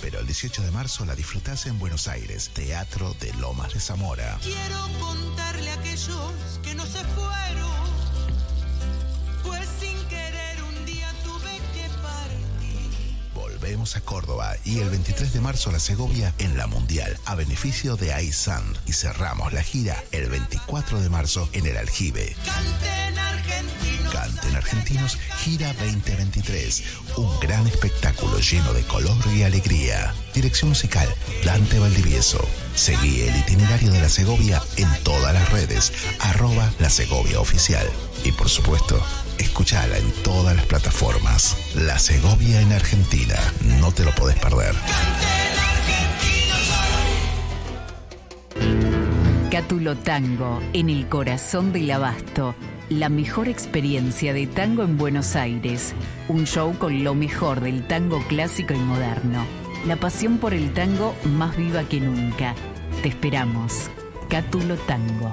Pero el 18 de marzo la disfrutás en Buenos Aires, Teatro de Lomas de Zamora. Quiero contarle a aquellos que no se fueron, A Córdoba y el 23 de marzo a la Segovia en la Mundial a beneficio de iSand y cerramos la gira el 24 de marzo en el Aljibe. Canten argentinos. Canten Argentinos Gira 2023. Un gran espectáculo lleno de color y alegría. Dirección musical Dante Valdivieso. Seguí el itinerario de la Segovia en todas las redes. Arroba la Segovia Oficial. Y por supuesto, escuchala en todas las plataformas. La Segovia en Argentina. No te lo podés perder. Cátulo Tango, en el corazón del abasto. La mejor experiencia de tango en Buenos Aires. Un show con lo mejor del tango clásico y moderno. La pasión por el tango más viva que nunca. Te esperamos. Cátulo Tango.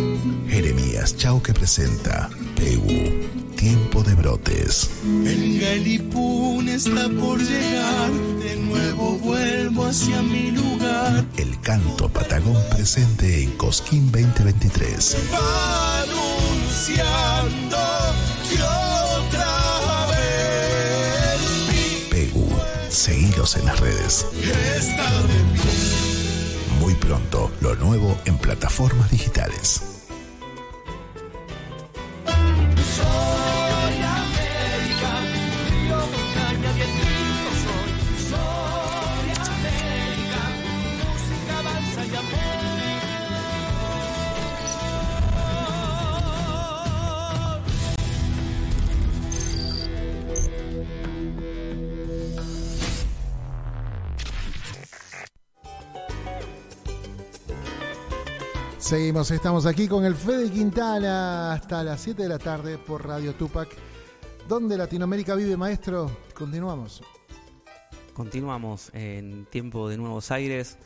Jeremías Chauque presenta Pegu, Tiempo de Brotes. El Galipún está por llegar, de nuevo vuelvo hacia mi lugar. El canto patagón presente en Cosquín 2023. Va anunciando que otra vez Pegu, seguilos en las redes. está de. Muy pronto, lo nuevo en plataformas digitales. Seguimos, estamos aquí con el Fede Quintana hasta las 7 de la tarde por Radio Tupac. ¿Dónde Latinoamérica vive, maestro? Continuamos. Continuamos en tiempo de Nuevos Aires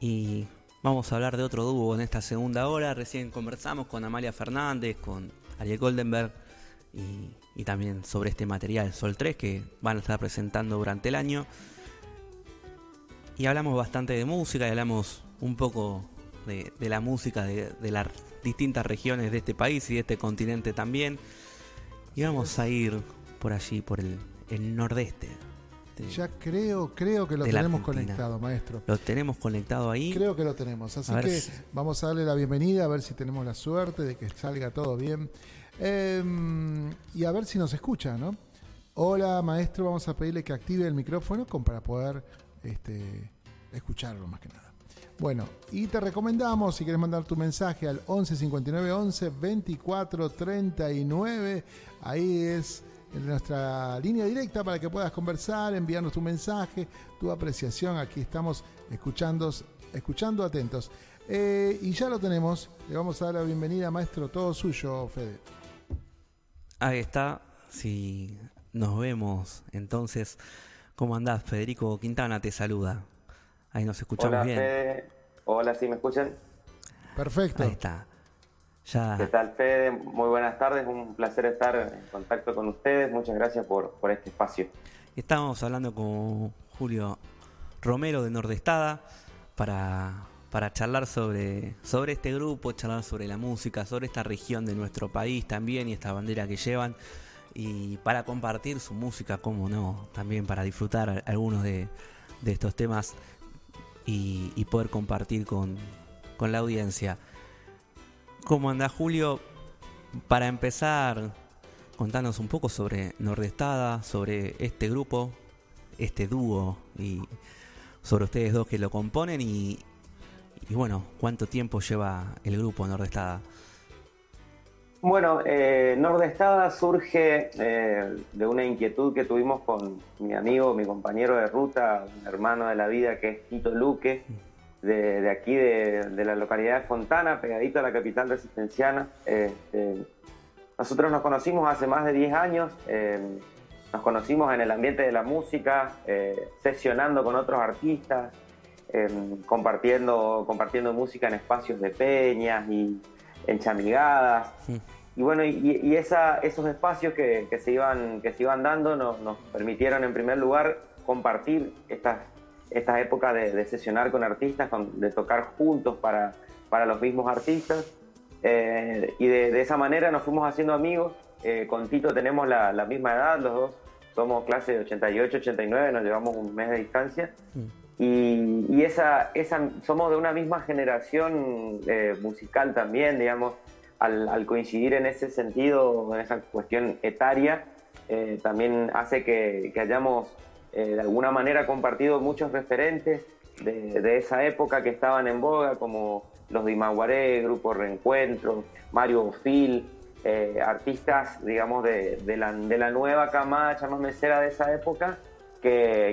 y vamos a hablar de otro dúo en esta segunda hora. Recién conversamos con Amalia Fernández, con Ariel Goldenberg y y también sobre este material Sol 3 que van a estar presentando durante el año. Y hablamos bastante de música y hablamos un poco de, la música de, las distintas regiones de este país y de este continente también. Y vamos a ir por allí, por el, nordeste. ya creo, creo que lo tenemos conectado, maestro. Lo tenemos conectado ahí. Creo que lo tenemos. Así que vamos a darle la bienvenida, a ver si tenemos la suerte de que salga todo bien. Em, y a ver si nos escucha, ¿no? Hola, maestro, vamos a pedirle que active el micrófono para poder este, escucharlo más que nada. Bueno, y te recomendamos, si quieres mandar tu mensaje al 11 59 11 24 39, ahí es nuestra línea directa para que puedas conversar, enviarnos tu mensaje, tu apreciación. Aquí estamos escuchando, escuchando atentos. Eh, y ya lo tenemos. Le vamos a dar la bienvenida, maestro, todo suyo, Fede. Ahí está. Si nos vemos, entonces, ¿cómo andás? Federico Quintana te saluda. Ahí nos escuchamos Hola, bien. Fede. Hola, ¿sí me escuchan? Perfecto. Ahí está. Ya. ¿Qué tal, Fede? Muy buenas tardes. Un placer estar en contacto con ustedes. Muchas gracias por, por este espacio. Estamos hablando con Julio Romero de Nordestada para, para charlar sobre, sobre este grupo, charlar sobre la música, sobre esta región de nuestro país también y esta bandera que llevan y para compartir su música, como no, también para disfrutar algunos de, de estos temas y, poder compartir con, la audiencia. ¿Cómo anda Julio? Para empezar, contanos un poco sobre Nordestada, sobre este grupo, este dúo y sobre ustedes dos que lo componen y, y bueno, cuánto tiempo lleva el grupo Nordestada. Bueno, eh, Nordestada surge eh, de una inquietud que tuvimos con mi amigo, mi compañero de ruta, un hermano de la vida que es Tito Luque, de, aquí de, la localidad de Fontana, pegadito a la capital resistenciana. Este, nosotros nos conocimos hace más de 10 años, eh, nos conocimos en el ambiente de la música, eh, sesionando con otros artistas, compartiendo, compartiendo música en espacios de peñas y en chamigadas. Y bueno, y, esos espacios que, se iban, que se iban dando nos, permitieron en primer lugar compartir estas, estas épocas de, sesionar con artistas, de tocar juntos para, para los mismos artistas. Eh, y de, esa manera nos fuimos haciendo amigos. Eh, con Tito tenemos la, misma edad, los dos somos clase de 88, 89, nos llevamos un mes de distancia. Y, esa, esa, somos de una misma generación eh, musical también, digamos, al, coincidir en ese sentido, en esa cuestión etaria, eh, también hace que, hayamos eh, de alguna manera compartido muchos referentes de, esa época que estaban en boga, como los de Imaguaré, Grupo Reencuentro, Mario Phil, artistas, digamos, de, la, de la nueva camada chamamecera de esa época,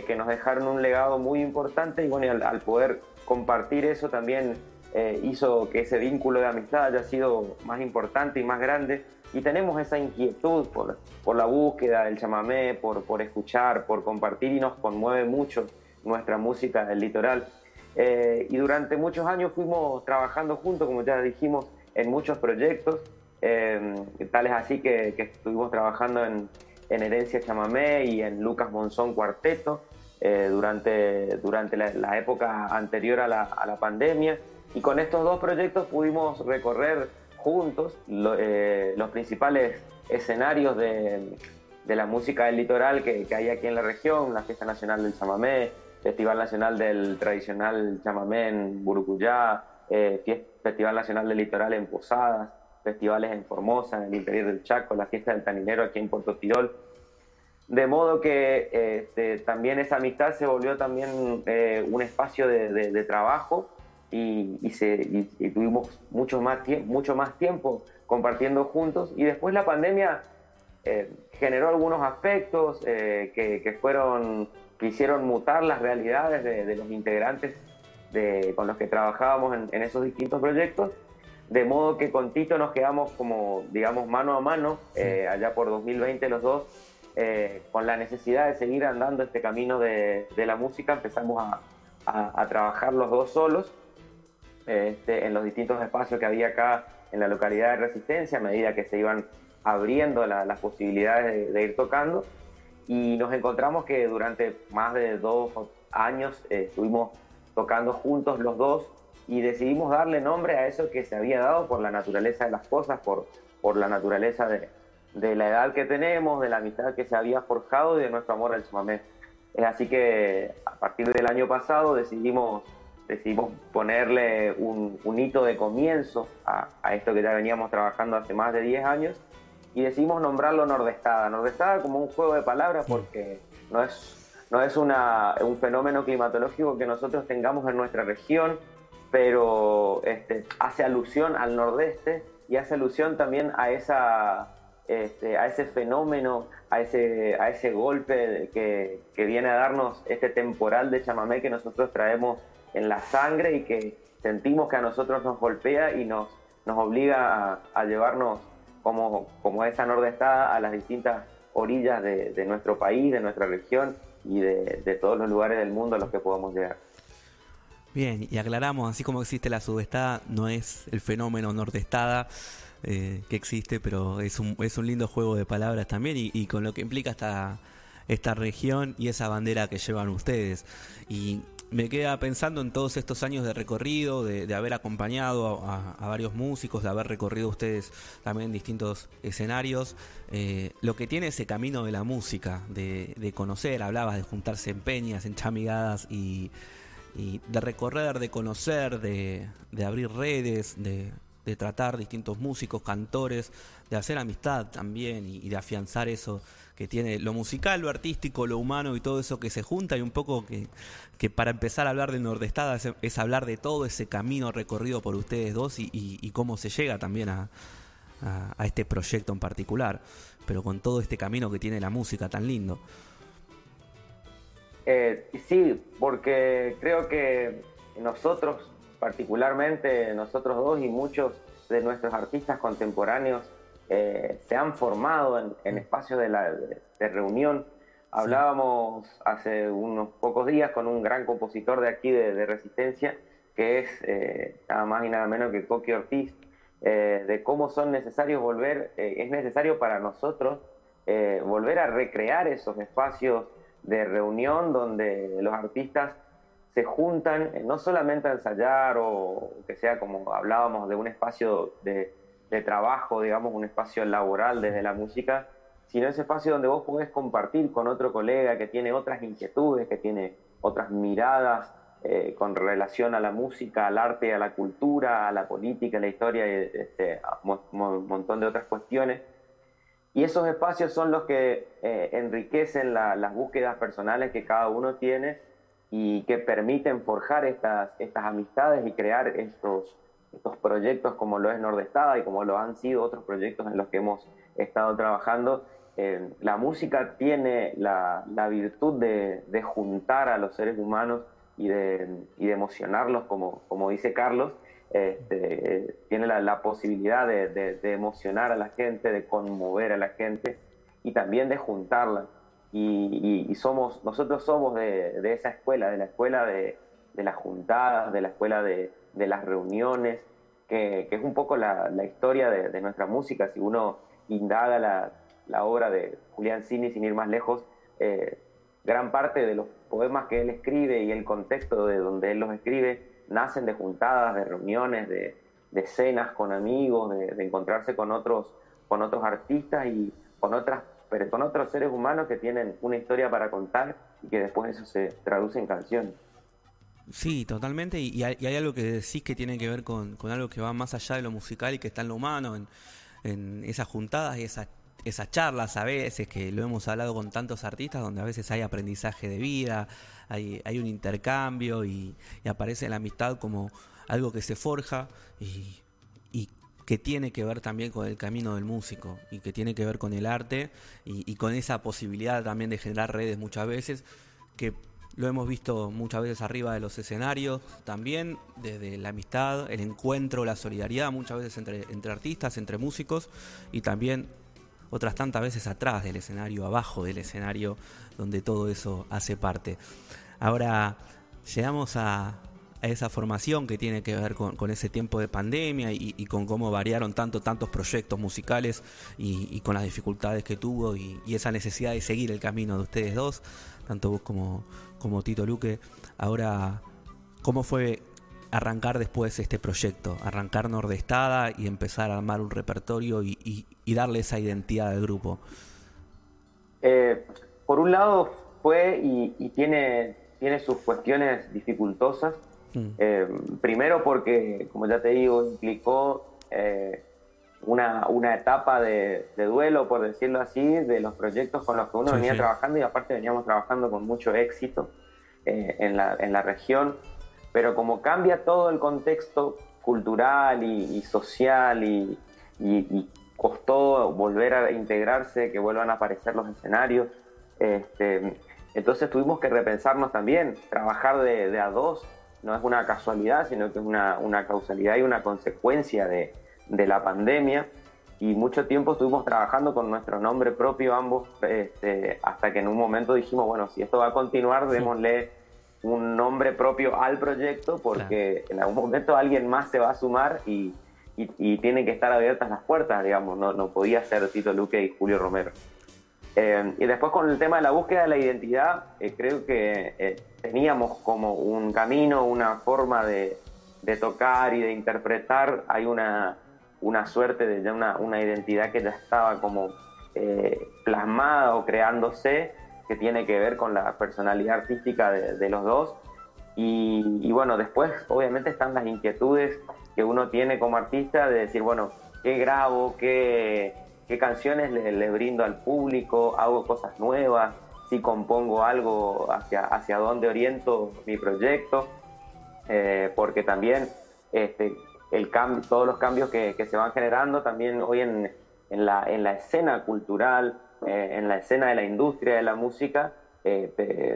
que, nos dejaron un legado muy importante y bueno, al, poder compartir eso también eh, hizo que ese vínculo de amistad haya sido más importante y más grande. Y tenemos esa inquietud por, por la búsqueda del chamamé, por, por escuchar, por compartir y nos conmueve mucho nuestra música del litoral. Eh, y durante muchos años fuimos trabajando juntos, como ya dijimos, en muchos proyectos, eh, tales así que, que estuvimos trabajando en, en Herencia Chamamé y en Lucas Monzón Cuarteto eh, durante, durante la, época anterior a la, a la, pandemia. Y con estos dos proyectos pudimos recorrer juntos eh, los principales escenarios de, de, la música del litoral que, que, hay aquí en la región, la Fiesta Nacional del Chamamé, Festival Nacional del Tradicional Chamamé en Burucuyá, eh, Festival Nacional del Litoral en Posadas, festivales en Formosa, en el interior del Chaco, la fiesta del taninero aquí en Puerto Tirol. De modo que este, también esa amistad se volvió también eh, un espacio de, trabajo y, se, tuvimos mucho más, mucho más tiempo compartiendo juntos. Y después la pandemia eh, generó algunos aspectos eh, que, fueron, que hicieron mutar las realidades de, los integrantes con los que trabajábamos en esos distintos proyectos de modo que con Tito nos quedamos como, digamos, mano a mano, eh, allá por 2020 los dos, eh, con la necesidad de seguir andando este camino de, la música, empezamos a, trabajar los dos solos este, en los distintos espacios que había acá en la localidad de Resistencia, a medida que se iban abriendo las posibilidades de, ir tocando. Y nos encontramos que durante más de dos años eh, estuvimos tocando juntos los dos y decidimos darle nombre a eso que se había dado por la naturaleza de las cosas, por, por la naturaleza de, de la edad que tenemos, de la amistad que se había forjado y de nuestro amor al chamamé. Así que a partir del año pasado decidimos, decidimos ponerle un, un hito de comienzo a, a, esto que ya veníamos trabajando hace más de 10 años y decidimos nombrarlo Nordestada. Nordestada como un juego de palabras porque no es, no es una, un fenómeno climatológico que nosotros tengamos en nuestra región, pero este, hace alusión al nordeste y hace alusión también a esa este, a ese fenómeno, a ese, a ese golpe que, que, viene a darnos este temporal de chamamé que nosotros traemos en la sangre y que sentimos que a nosotros nos golpea y nos, nos obliga a, llevarnos como, como esa nordestada a las distintas orillas de, nuestro país, de nuestra región y de, de todos los lugares del mundo a los que podamos llegar. Bien, y aclaramos, así como existe la sudestada, no es el fenómeno nordestada, eh, que existe, pero es un, es un lindo juego de palabras también y, con lo que implica esta, esta región y esa bandera que llevan ustedes. Y me queda pensando en todos estos años de recorrido, de, haber acompañado a, varios músicos, de haber recorrido ustedes también distintos escenarios, eh, lo que tiene ese camino de la música, de, de conocer, hablabas de juntarse en peñas, en chamigadas y, y de recorrer, de conocer, de, de abrir redes, de, de tratar distintos músicos, cantores, de hacer amistad también y, de afianzar eso que tiene lo musical, lo artístico, lo humano y todo eso que se junta y un poco que, que para empezar a hablar de Nordestada es, hablar de todo ese camino recorrido por ustedes dos y, cómo se llega también a, a, este proyecto en particular, pero con todo este camino que tiene la música tan lindo. Eh, sí, porque creo que nosotros particularmente nosotros dos y muchos de nuestros artistas contemporáneos eh, se han formado en, espacios de, la, de, reunión. Hablábamos hace unos pocos días con un gran compositor de aquí de, Resistencia, que es eh, nada más y nada menos que Coqui Ortiz, eh, de cómo son necesarios volver, es necesario para nosotros volver a recrear esos espacios de reunión donde los artistas se juntan eh, no solamente a ensayar o que sea como hablábamos de un espacio de, trabajo, digamos, un espacio laboral desde la música, sino ese espacio donde vos podés compartir con otro colega que tiene otras inquietudes, que tiene otras miradas eh, con relación a la música, al arte, a la cultura, a la política, a la historia y este, un montón de otras cuestiones. Y esos espacios son los que eh, enriquecen las búsquedas personales que cada uno tiene y que permiten forjar estas, estas amistades y crear estos, proyectos como lo es Nordestada y como lo han sido otros proyectos en los que hemos estado trabajando. Eh, la música tiene la, virtud de, juntar a los seres humanos y de, y de emocionarlos, como dice Carlos. Este, tiene la, la posibilidad de, de, emocionar a la gente, de conmover a la gente y también de juntarla y, somos, nosotros somos de, esa escuela, de la escuela de, las juntadas, de la escuela de, las reuniones, que, es un poco la, historia de, nuestra música. Si uno indaga la, obra de Julián Cini, sin ir más lejos, eh, gran parte de los poemas que él escribe y el contexto de donde él los escribe nacen de juntadas, de reuniones, de, cenas con amigos, de, encontrarse con otros, con otros artistas y con otras pero con otros seres humanos que tienen una historia para contar y que después eso se traduce en canción. Sí, totalmente. Y hay, algo que decís que tiene que ver con, algo que va más allá de lo musical y que está en lo humano, en, esas juntadas y esas, esas charlas a veces, que lo hemos hablado con tantos artistas, donde a veces hay aprendizaje de vida, hay, hay un intercambio y, y aparece la amistad como algo que se forja y, y que tiene que ver también con el camino del músico y que tiene que ver con el arte y, con esa posibilidad también de generar redes muchas veces, que lo hemos visto muchas veces arriba de los escenarios, también desde la amistad, el encuentro, la solidaridad, muchas veces entre, entre artistas, entre músicos y también otras tantas veces atrás del escenario, abajo del escenario, donde todo eso hace parte. Ahora llegamos a, esa formación que tiene que ver con, ese tiempo de pandemia y, con cómo variaron tanto tantos proyectos musicales y, con las dificultades que tuvo y, esa necesidad de seguir el camino de ustedes dos, tanto vos como, como Tito Luque. Ahora, ¿cómo fue arrancar después este proyecto? Arrancar Nordestada y empezar a armar un repertorio y, darle esa identidad al grupo. Eh, por un lado fue y, tiene, tiene sus cuestiones dificultosas. Mm. Eh, primero porque, como ya te digo, implicó eh, una, una, etapa de, duelo, por decirlo así, de los proyectos con los que uno venía trabajando y aparte veníamos trabajando con mucho éxito en, la, en la región. Pero como cambia todo el contexto cultural y, social y, y, costó volver a integrarse, que vuelvan a aparecer los escenarios, este, entonces tuvimos que repensarnos también, trabajar de, a dos no es una casualidad, sino que es una, una causalidad y una consecuencia de, de, la pandemia. Y mucho tiempo estuvimos trabajando con nuestro nombre propio ambos, este, hasta que en un momento dijimos, bueno, si esto va a continuar, démosle un nombre propio al proyecto, porque en algún momento alguien más se va a sumar y, y, tienen que estar abiertas las puertas, digamos, no, no podía ser Tito Luque y Julio Romero. Eh, y después con el tema de la búsqueda de la identidad, eh, creo que eh, teníamos como un camino, una forma de, tocar y de interpretar. Hay una, una suerte de ya una, una, identidad que ya estaba como plasmada o creándose, que tiene que ver con la personalidad artística de, los dos. Y, bueno, después obviamente están las inquietudes que uno tiene como artista de decir, bueno, ¿qué grabo? ¿Qué, qué canciones le, brindo al público, hago cosas nuevas, si compongo algo, hacia, hacia dónde oriento mi proyecto, eh, porque también este, el todos los cambios que, se van generando también hoy en, en, la, en la, escena cultural, eh, en la escena de la industria de la música, eh,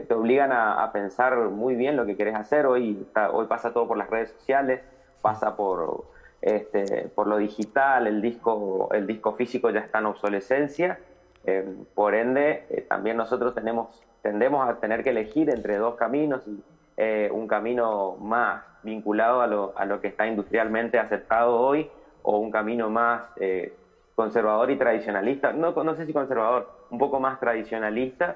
te, obligan a, pensar muy bien lo que quieres hacer. Hoy, hoy pasa todo por las redes sociales, pasa por este, por lo digital, el disco, el disco físico ya está en obsolescencia, eh, por ende eh, también nosotros tenemos, tendemos a tener que elegir entre dos caminos, y, eh, un camino más vinculado a lo, a lo, que está industrialmente aceptado hoy o un camino más conservador y tradicionalista, no, no sé si conservador, un poco más tradicionalista,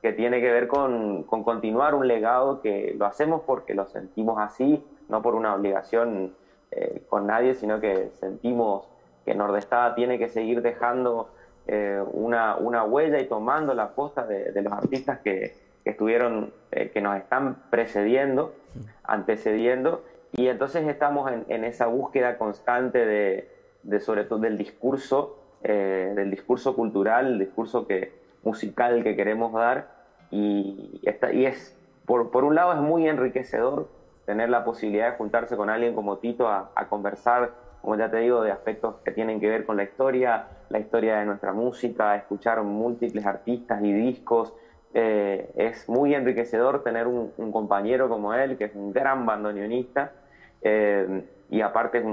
que tiene que ver con, con continuar un legado que lo hacemos porque lo sentimos así, no por una obligación eh, con nadie, sino que sentimos que Nordestada tiene que seguir dejando eh, una, una, huella y tomando la posta de, los artistas que, estuvieron, eh, que nos están precediendo, antecediendo, y entonces estamos en, esa búsqueda constante de, de, sobre todo del discurso, del discurso cultural, el discurso que, musical que queremos dar, y, y es, por, por un lado es muy enriquecedor tener la posibilidad de juntarse con alguien como Tito a, conversar, como ya te digo, de aspectos que tienen que ver con la historia, la historia de nuestra música, escuchar múltiples artistas y discos. Eh, es muy enriquecedor tener un, compañero como él, que es un gran bandoneonista eh, y aparte es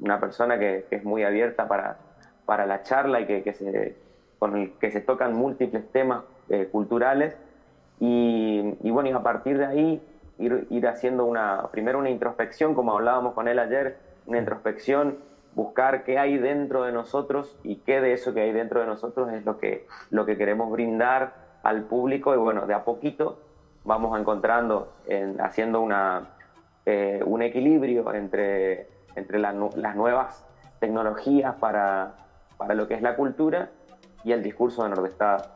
una persona que, es muy abierta para, para la charla y que, se, con el que se tocan múltiples temas eh, culturales. Y, bueno, y a partir de ahí ir, haciendo una, primero una introspección, como hablábamos con él ayer, una introspección, buscar qué hay dentro de nosotros y qué de eso que hay dentro de nosotros es lo que, lo que queremos brindar al público y bueno, de a poquito vamos encontrando, en, haciendo una, eh, un equilibrio entre, entre las nuevas tecnologías para, para lo que es la cultura y el discurso de Nordestada.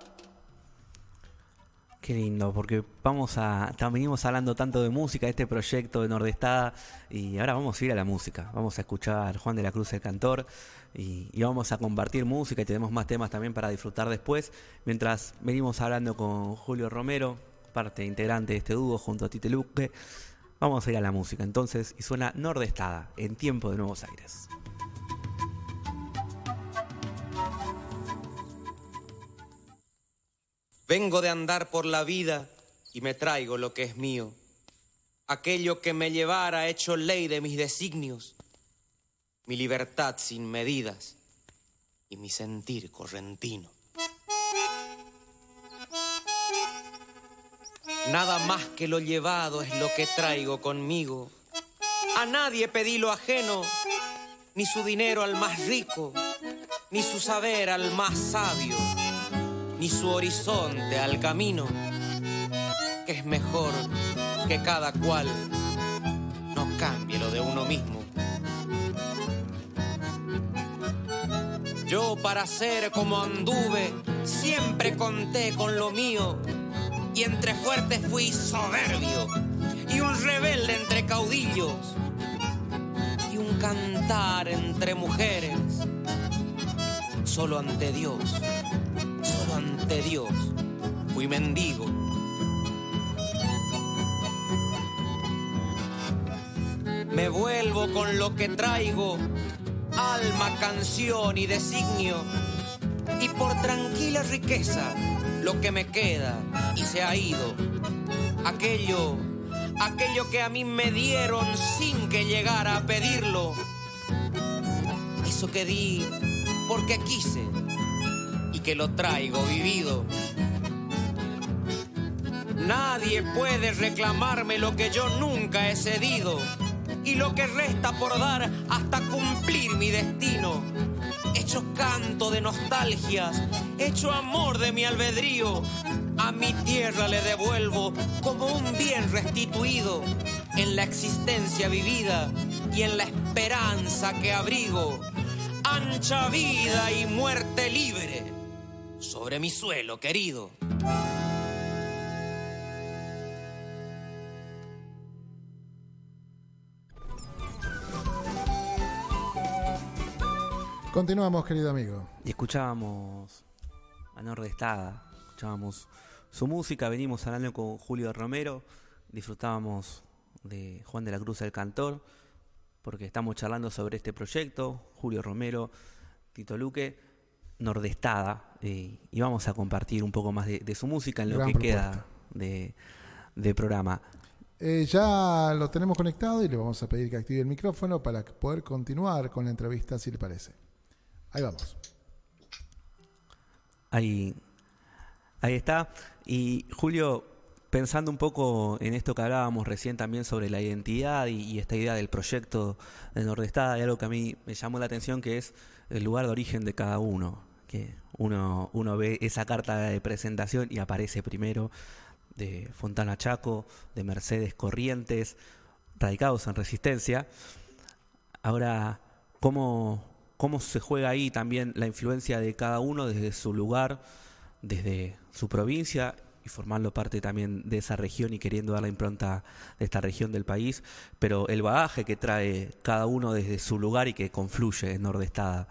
Qué lindo, porque vamos a. Venimos hablando tanto de música, de este proyecto de Nordestada, y ahora vamos a ir a la música. Vamos a escuchar Juan de la Cruz, el cantor, y, vamos a compartir música y tenemos más temas también para disfrutar después. Mientras venimos hablando con Julio Romero, parte integrante de este dúo, junto a Tite Luque, vamos a ir a la música entonces, y suena Nordestada, en tiempo de Nuevos Aires. Vengo de andar por la vida y me traigo lo que es mío, aquello que me llevara hecho ley de mis designios, mi libertad sin medidas y mi sentir correntino. Nada más que lo llevado es lo que traigo conmigo A nadie pedí lo ajeno, ni su dinero al más rico, ni su saber al más sabio, ni su horizonte al camino, que es mejor que cada cual no cambie lo de uno mismo. Yo para ser como anduve, siempre conté con lo mío, y entre fuertes fui soberbio, y un rebelde entre caudillos, y un cantar entre mujeres, solo ante Dios, solo ante Dios, fui mendigo. Me vuelvo con lo que traigo, alma, canción y designio, y por tranquila riqueza, lo que me queda y se ha ido, aquello, aquello que a mí me dieron sin que llegara a pedirlo, eso que di porque quise y que lo traigo vivido. Nadie puede reclamarme lo que yo nunca he cedido y lo que resta por dar hasta cumplir mi destino. Hecho canto de nostalgias, hecho amor de mi albedrío, a mi tierra le devuelvo como un bien restituido en la existencia vivida y en la esperanza que abrigo. Ancha vida y muerte libre sobre mi suelo querido. Continuamos, querido amigo. Y escuchábamos a Nordestada, escuchábamos su música, venimos hablando con Julio Romero, disfrutábamos de Juan de la Cruz el Cantor, porque estamos charlando sobre este proyecto, Julio Romero, Tito Luque, Nordestada, y vamos a compartir un poco más de, su música en lo que queda de, programa. Eh, ya lo tenemos conectado y le vamos a pedir que active el micrófono para poder continuar con la entrevista, si le parece. Ahí vamos. Ahí, ahí está. Y Julio, pensando un poco en esto que hablábamos recién también sobre la identidad y, esta idea del proyecto de Nordestada, hay algo que a mí me llamó la atención que es el lugar de origen de cada uno. Que uno, uno ve esa carta de presentación y aparece primero de Fontana Chaco, de Mercedes Corrientes, radicados en resistencia. Ahora, ¿cómo, cómo se juega ahí también la influencia de cada uno desde su lugar, desde su provincia y formando parte también de esa región y queriendo dar la impronta de esta región del país, pero el bagaje que trae cada uno desde su lugar y que confluye en Nordestada.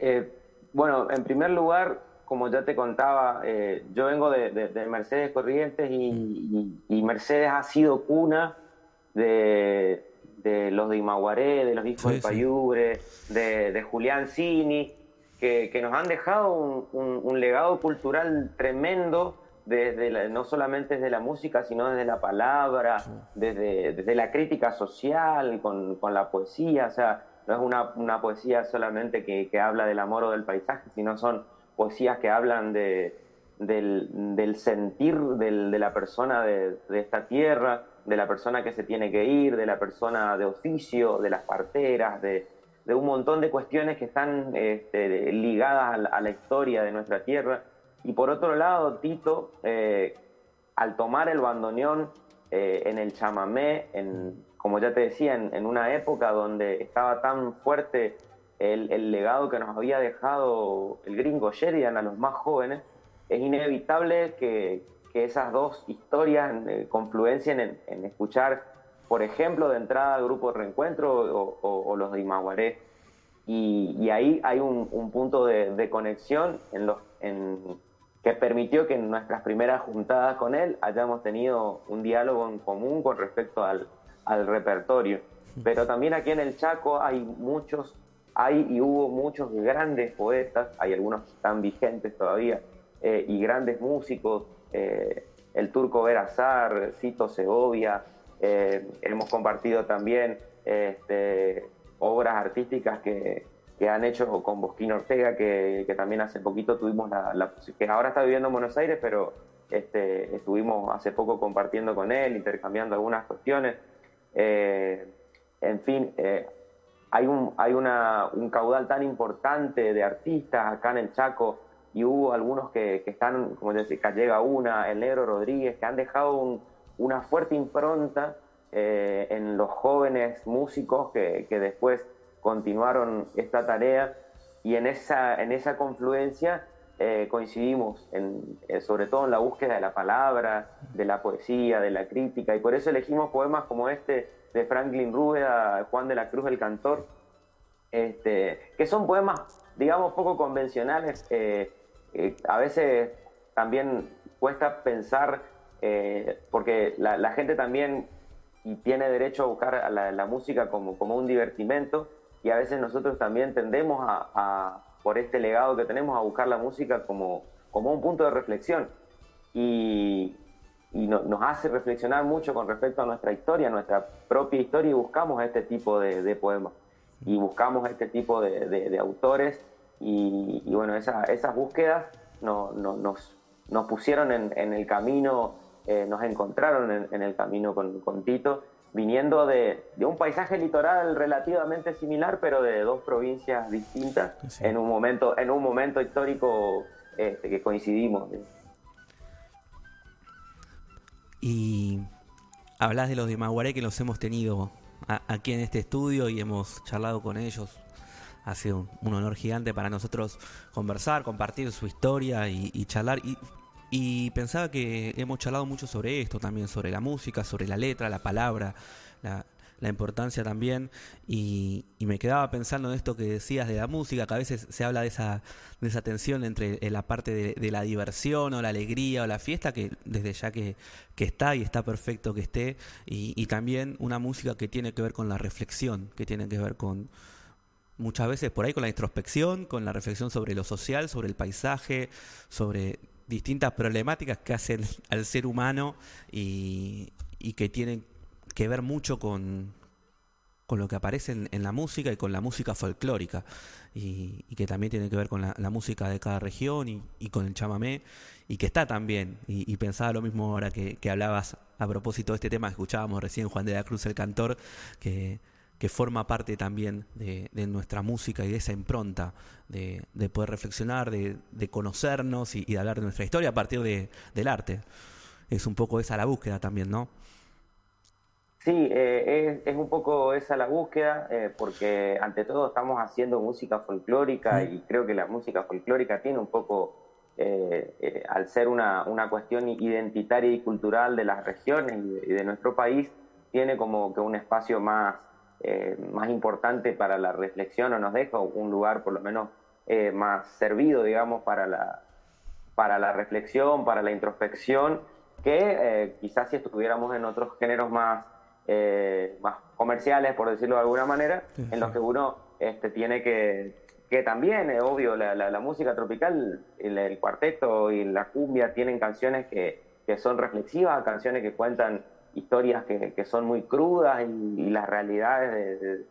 Eh, bueno, en primer lugar, como ya te contaba, eh, yo vengo de, Mercedes Corrientes y Mercedes ha sido cuna de, de los de Imaguaré, de los hijos de Payubre, de, Julián Cini, que, nos han dejado un, legado cultural tremendo, desde no solamente desde la música, sino desde la palabra, desde, la crítica social, con, la poesía. O sea, no es una, poesía solamente que, habla del amor o del paisaje, sino son poesías que hablan de, del, sentir de la persona de, esta tierra de la persona que se tiene que ir, de la persona de oficio, de las parteras, de, un montón de cuestiones que están este, ligadas a la, historia de nuestra tierra. Y por otro lado, Tito, eh, al tomar el bandoneón eh, en el chamamé, en, como ya te decía, en, una época donde estaba tan fuerte el, el, legado que nos había dejado el gringo Sheridan a los más jóvenes, es inevitable que, que esas dos historias eh, confluencien en, escuchar, por ejemplo, de entrada Grupo Reencuentro o, los de Imaguaré. Y, ahí hay un, punto de, conexión en los, que permitió que en nuestras primeras juntadas con él hayamos tenido un diálogo en común con respecto al, repertorio. Pero también aquí en el Chaco hay muchos, hay y hubo muchos grandes poetas, hay algunos que están vigentes todavía, eh, y grandes músicos, eh, el turco Verazar, Cito Segovia, eh, hemos compartido también este, obras artísticas que, han hecho con Bosquín Ortega, que, también hace poquito tuvimos la, que ahora está viviendo en Buenos Aires, pero este, estuvimos hace poco compartiendo con él, intercambiando algunas cuestiones. en fin, hay, un, hay una, un caudal tan importante de artistas acá en el Chaco y hubo algunos que, que están, como decía, llega Una, el Negro Rodríguez, que han dejado una fuerte impronta eh, en los jóvenes músicos que, que, después continuaron esta tarea y en esa, en esa confluencia eh, coincidimos, en, eh, sobre todo en la búsqueda de la palabra, de la poesía, de la crítica, y por eso elegimos poemas como este de Franklin Rúbeda, Juan de la Cruz el Cantor, este, que son poemas, digamos, poco convencionales. A veces también cuesta pensar, porque la, gente también tiene derecho a buscar la, música como, como un divertimento, y a veces nosotros también tendemos a por este legado que tenemos a buscar la música como, como un punto de reflexión. Y, nos hace reflexionar mucho con respecto a nuestra historia, nuestra propia historia, y buscamos este tipo de, poemas. Y buscamos este tipo de, autores. Y, bueno, esas búsquedas nos, nos, pusieron en, el camino, eh, nos encontraron en, el camino con, con Tito viniendo de, un paisaje litoral relativamente similar, pero de dos provincias distintas en un momento, en un momento histórico este, que coincidimos. Y hablas de los de Maguaré que los hemos tenido aquí en este estudio y hemos charlado con ellos. Ha sido un, honor gigante para nosotros conversar, compartir su historia y, charlar. Y y pensaba que hemos charlado mucho sobre esto también, sobre la música, sobre la letra, la palabra, la, importancia también. Y, me quedaba pensando en esto que decías de la música, que a veces se habla de esa, de esa tensión entre la parte de, la diversión o la alegría o la fiesta, que desde ya que, que está y está perfecto que esté. Y, y también una música que tiene que ver con la reflexión, que tiene que ver con muchas veces por ahí con la introspección, con la reflexión sobre lo social, sobre el paisaje, sobre distintas problemáticas que hacen al ser humano y, que tienen que ver mucho con, con lo que aparece en, la música y con la música folclórica. Y, que también tiene que ver con la, música de cada región y, con el chamamé y que está también. Y, pensaba lo mismo ahora que, hablabas a propósito de este tema escuchábamos recién Juan de la Cruz el cantor que que forma parte también de, nuestra música y de esa impronta, de, poder reflexionar, de, conocernos y, de hablar de nuestra historia a partir del arte. Es un poco esa la búsqueda también, ¿no? Sí, eh, es, un poco esa la búsqueda, eh, porque ante todo estamos haciendo música folclórica y creo que la música folclórica tiene un poco, eh, al ser una, una, cuestión identitaria y cultural de las regiones y de nuestro país, tiene como que un espacio más eh, más importante para la reflexión o nos deja un lugar por lo menos eh, más servido, digamos, para la, para la reflexión, para la introspección, que eh, quizás si estuviéramos en otros géneros más, más comerciales, por decirlo de alguna manera, en los que uno este, tiene que, que también, es obvio, la, la, música tropical, el, el, cuarteto y la cumbia tienen canciones que, que son reflexivas, canciones que cuentan historias que, que son muy crudas y, las realidades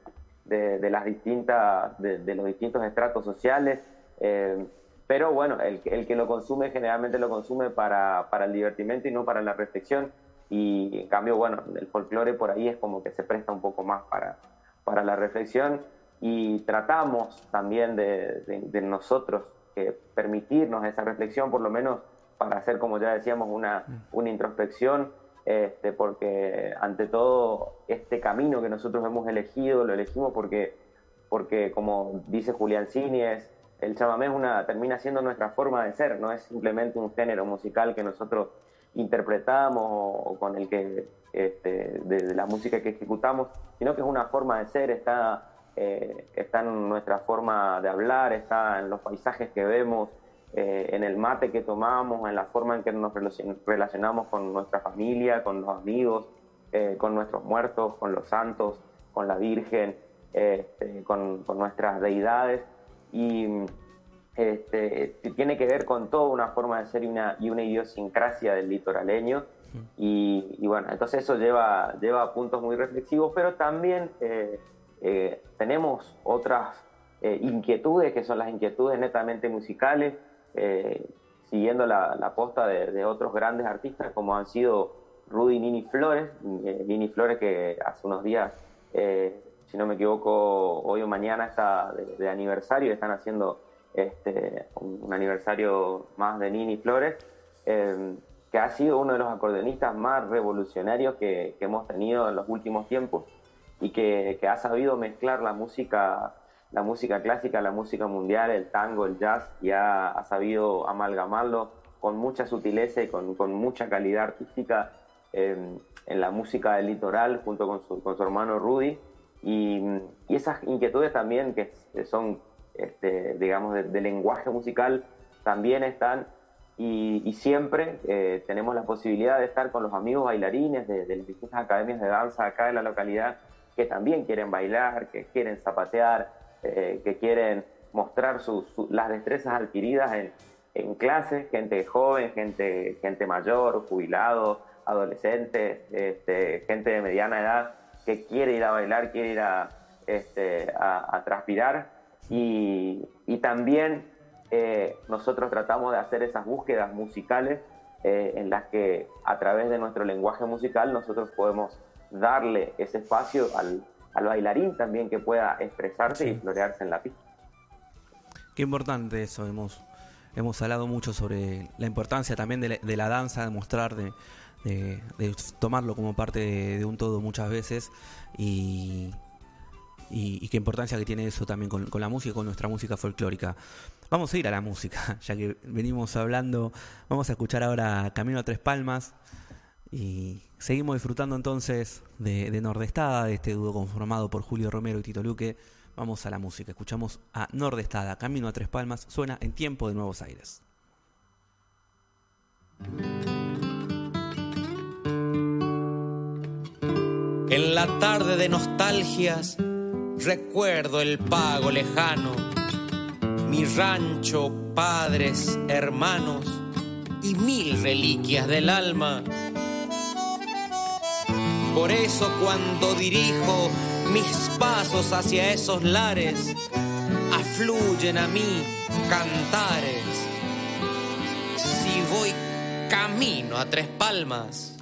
de, de, las distintas, de, los distintos estratos sociales. Eh, pero bueno, el, el, que lo consume generalmente lo consume para, para, el divertimento y no para la reflexión. Y en cambio, bueno, el folclore por ahí es como que se presta un poco más para, para la reflexión y tratamos también de, de, nosotros que permitirnos esa reflexión, por lo menos para hacer, como ya decíamos, una, una introspección este, porque ante todo este camino que nosotros hemos elegido, lo elegimos porque, porque como dice Julián Cinies, el chamamé es una, termina siendo nuestra forma de ser, no es simplemente un género musical que nosotros interpretamos o, con el que, este, de, la música que ejecutamos, sino que es una forma de ser, está, eh, está en nuestra forma de hablar, está en los paisajes que vemos, eh, en el mate que tomamos, en la forma en que nos relacionamos con nuestra familia, con los amigos, eh, con nuestros muertos, con los santos, con la Virgen, este, con, nuestras deidades. Y este, tiene que ver con toda una forma de ser y una, y una idiosincrasia del litoraleño. Y, bueno, entonces eso lleva, lleva a puntos muy reflexivos, pero también eh, tenemos otras inquietudes que son las inquietudes netamente musicales eh, siguiendo la, posta de, otros grandes artistas como han sido Rudy Nini Flores, eh, Nini Flores que hace unos días, eh, si no me equivoco, hoy o mañana está de, aniversario, están haciendo este, un, aniversario más de Nini Flores, eh, que ha sido uno de los acordeonistas más revolucionarios que, hemos tenido en los últimos tiempos y que, ha sabido mezclar la música, la música clásica, la música mundial, el tango, el jazz, y ha, sabido amalgamarlo con mucha sutileza y con, con mucha calidad artística en la música del litoral junto con su, con su hermano Rudy. Y, esas inquietudes también que, son, este, digamos, de, lenguaje musical, también están. Y, siempre eh, tenemos la posibilidad de estar con los amigos bailarines de, las distintas academias de danza acá en la localidad que también quieren bailar, que quieren zapatear, eh, que quieren mostrar sus, las destrezas adquiridas en, en clases, gente joven, gente, gente mayor, jubilado, adolescentes, este, gente de mediana edad que quiere ir a bailar, quiere ir a, este, a, transpirar. Y, también eh, nosotros tratamos de hacer esas búsquedas musicales eh, en las que a través de nuestro lenguaje musical nosotros podemos darle ese espacio al, bailarín también que pueda expresarse y florearse en la pista. Qué importante eso, hemos, hemos hablado mucho sobre la importancia también de la, de la danza, de mostrar, de, de, tomarlo como parte de, un todo muchas veces y, y, qué importancia que tiene eso también con, la música, con nuestra música folclórica. Vamos a ir a la música, ya que venimos hablando, vamos a escuchar ahora Camino a Tres Palmas y seguimos disfrutando entonces de, de Nordestada, de este dúo conformado por Julio Romero y Tito Luque. Vamos a la música, escuchamos a Nordestada, Camino a Tres Palmas, suena en tiempo de Nuevos Aires. En la tarde de nostalgias recuerdo el pago lejano, mi rancho, padres, hermanos y mil reliquias del alma. Por eso cuando dirijo mis pasos hacia esos lares, afluyen a mí cantares. Si voy camino a tres palmas,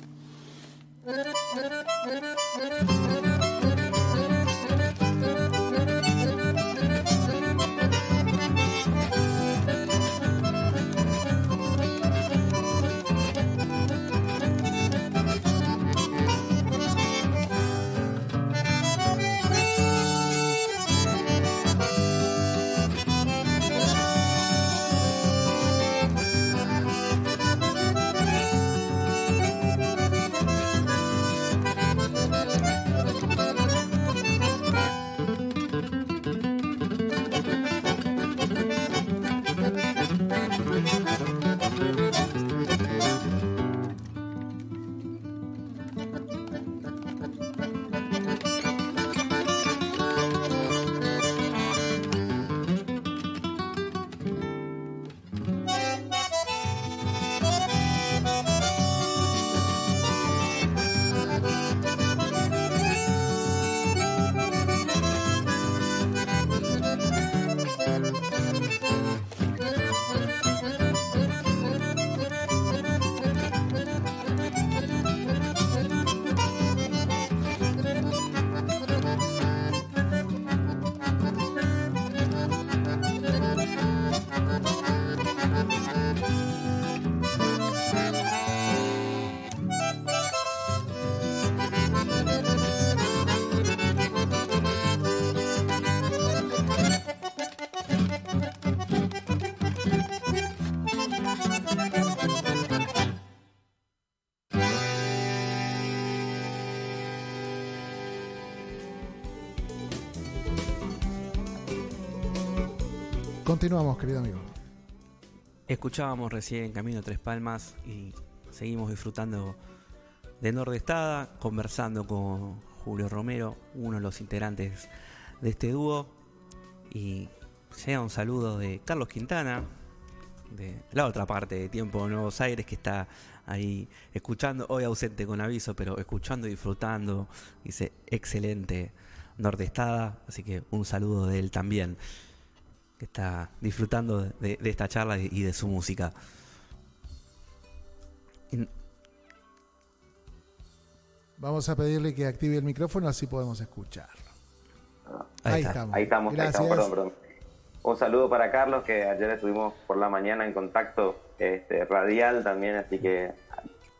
Continuamos, querido amigo. Escuchábamos recién Camino Tres Palmas y seguimos disfrutando de Nordestada, conversando con Julio Romero, uno de los integrantes de este dúo. Y sea un saludo de Carlos Quintana, de la otra parte de Tiempo Nuevos Aires, que está ahí escuchando, hoy ausente con aviso, pero escuchando y disfrutando. Dice, excelente Nordestada, así que un saludo de él también que está disfrutando de, esta charla y de su música. Vamos a pedirle que active el micrófono, así podemos escucharlo. ahí, estamos. Ahí estamos, Perdón, perdón. Un saludo para Carlos, que ayer estuvimos por la mañana en contacto este, radial también, así que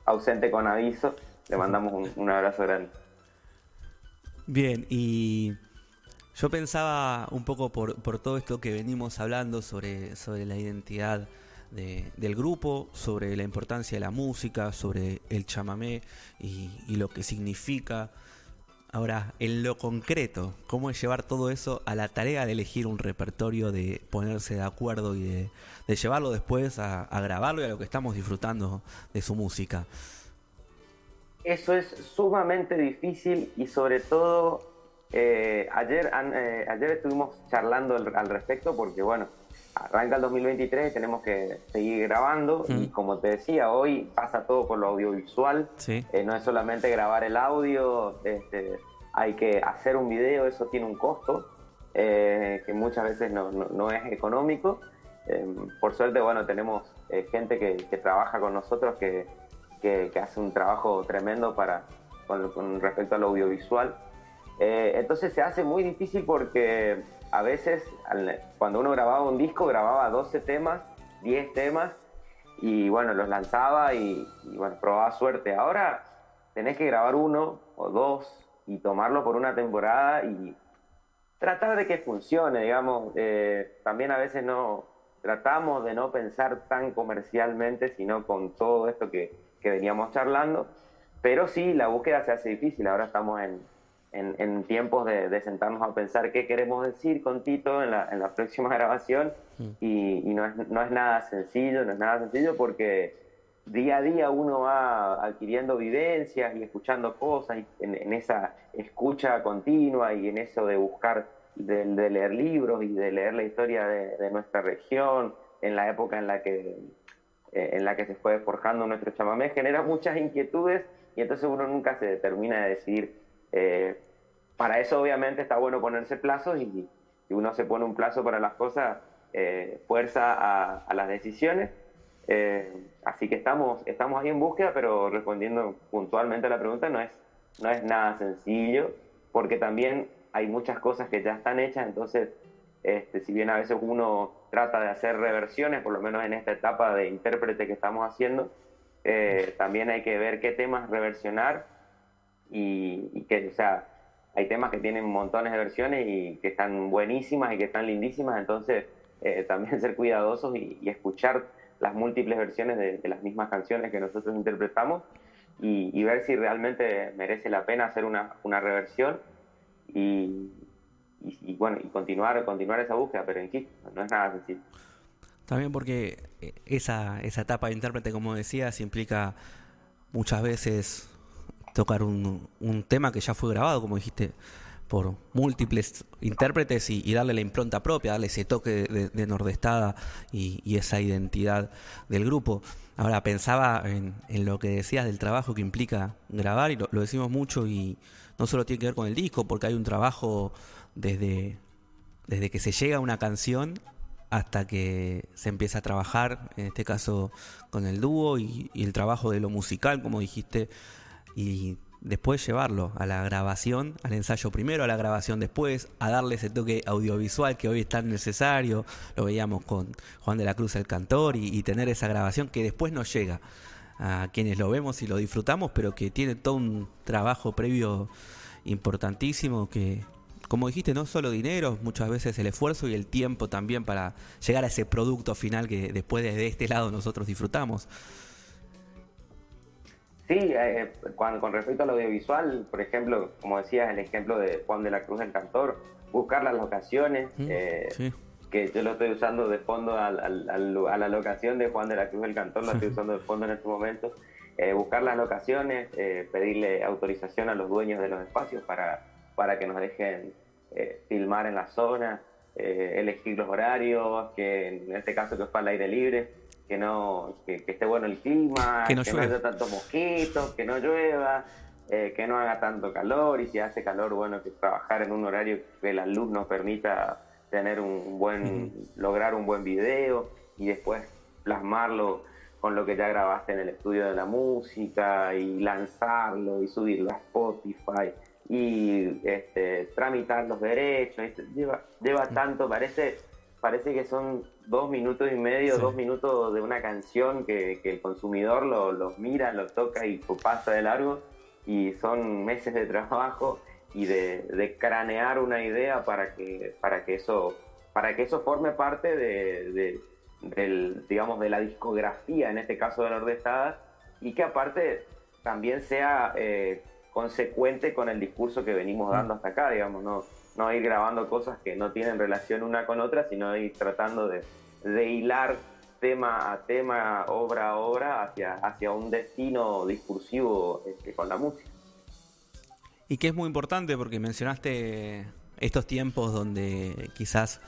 ausente con aviso. Le mandamos un, un abrazo grande. Bien, y yo pensaba un poco por, todo esto que venimos hablando sobre, sobre la identidad del grupo, sobre la importancia de la música, sobre el chamamé y, lo que significa. Ahora, en lo concreto, ¿cómo es llevar todo eso a la tarea de elegir un repertorio, de ponerse de acuerdo y de, llevarlo después a, a grabarlo y a lo que estamos disfrutando de su música? Eso es sumamente difícil y sobre todo eh, ayer, eh, ayer estuvimos charlando al, respecto porque, bueno, arranca el 2023 y tenemos que seguir grabando y como te decía, hoy pasa todo por lo audiovisual, eh, no es solamente grabar el audio, este, hay que hacer un video, eso tiene un costo que muchas veces no, es económico. por suerte, bueno, tenemos gente que, trabaja con nosotros que, que, hace un trabajo tremendo para, con respecto al audiovisual. Eh, entonces se hace muy difícil porque a veces cuando uno grababa un disco grababa 12 temas, 10 temas y bueno, los lanzaba y, bueno, probaba suerte. Ahora tenés que grabar uno o dos y tomarlo por una temporada y tratar de que funcione, digamos. Eh, también a veces no tratamos de no pensar tan comercialmente, sino con todo esto que, que veníamos charlando. Pero sí, la búsqueda se hace difícil. Ahora estamos en, en, tiempos de, sentarnos a pensar qué queremos decir con Tito en la, en la próxima grabación mm. y, no, es, no, es, nada sencillo, no es nada sencillo porque día a día uno va adquiriendo vivencias y escuchando cosas en, esa escucha continua y en eso de buscar, de, leer libros y de leer la historia de, nuestra región en la época en la que eh, en la que se fue forjando nuestro chamamé genera muchas inquietudes y entonces uno nunca se termina de decidir eh, para eso obviamente está bueno ponerse plazos y si uno se pone un plazo para las cosas, eh, fuerza a, las decisiones. Eh, así que estamos, estamos ahí en búsqueda, pero respondiendo puntualmente a la pregunta, no es, no es nada sencillo, porque también hay muchas cosas que ya están hechas, entonces, este, si bien a veces uno trata de hacer reversiones, por lo menos en esta etapa de intérprete que estamos haciendo, también hay que ver qué temas reversionar y, y que, o sea, hay temas que tienen montones de versiones y que están buenísimas y que están lindísimas, entonces eh, también ser cuidadosos y, escuchar las múltiples versiones de, las mismas canciones que nosotros interpretamos y, ver si realmente merece la pena hacer una, una reversión y, bueno, y continuar, continuar esa búsqueda, pero insisto, no es nada sencillo. También porque eh, esa, esa etapa de intérprete, como decías, implica muchas veces tocar un, un tema que ya fue grabado, como dijiste, por múltiples intérpretes y, darle la impronta propia, darle ese toque de, nordestada y, esa identidad del grupo. Ahora pensaba en, lo que decías del trabajo que implica grabar y lo, decimos mucho y no solo tiene que ver con el disco, porque hay un trabajo desde, desde que se llega a una canción hasta que se empieza a trabajar, en este caso con el dúo y el trabajo de lo musical, como dijiste, y después llevarlo a la grabación, al ensayo primero, a la grabación después, a darle ese toque audiovisual que hoy es tan necesario, lo veíamos con Juan de la Cruz el cantor, y, tener esa grabación que después nos llega a quienes lo vemos y lo disfrutamos, pero que tiene todo un trabajo previo importantísimo que, como dijiste, no solo dinero, muchas veces el esfuerzo y el tiempo también para llegar a ese producto final que después desde este lado nosotros disfrutamos. Sí, eh, con respecto al audiovisual, por ejemplo, como decías, el ejemplo de Juan de la Cruz, el cantor, buscar las locaciones, mm, eh, que yo lo estoy usando de fondo a la locación de Juan de la Cruz, el cantor, lo estoy usando de fondo en este momento, eh, buscar las locaciones, pedirle autorización a los dueños de los espacios para, para que nos dejen filmar en la zona, elegir los horarios, que en este caso que fue al aire libre que no que, esté bueno el clima, que no, haya tantos mosquitos, que no llueva, eh, que no haga tanto calor y si hace calor, bueno, que trabajar en un horario que la luz nos permita tener un buen, lograr un buen video y después plasmarlo con lo que ya grabaste en el estudio de la música y lanzarlo y subirlo a Spotify y este, tramitar los derechos. Lleva, lleva tanto, parece, parece que son dos minutos y medio, dos minutos de una canción que, el consumidor lo, mira, lo toca y pasa de largo y son meses de trabajo y de, cranear una idea para que, para que eso para que eso forme parte de, del, digamos, de la discografía, en este caso de la Nordestada, y que aparte también sea eh, consecuente con el discurso que venimos dando hasta acá, digamos, no, no ir grabando cosas que no tienen relación una con otra, sino ir tratando de, hilar tema a tema, obra a obra, hacia, hacia un destino discursivo este, con la música. Y que es muy importante porque mencionaste estos tiempos donde quizás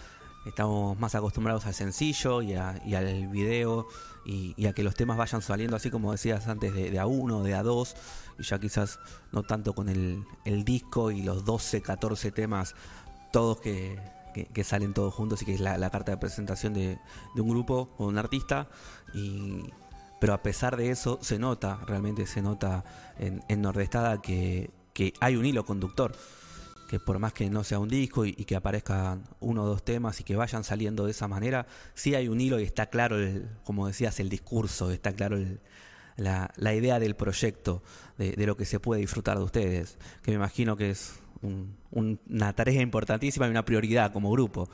estamos más acostumbrados al sencillo y, al video y, a que los temas vayan saliendo así como decías antes de, a uno, de a dos y ya quizás no tanto con el, disco y los 12, 14 temas todos que, salen todos juntos y que es la, carta de presentación de, un grupo o un artista y pero a pesar de eso se nota, realmente se nota en, en Nordestada que, que hay un hilo conductor que por más que no sea un disco y, que aparezcan uno o dos temas y que vayan saliendo de esa manera, sí hay un hilo y está claro, el, como decías, el discurso, está claro la, idea del proyecto, de, lo que se puede disfrutar de ustedes, que me imagino que es una tarea importantísima y una prioridad como grupo.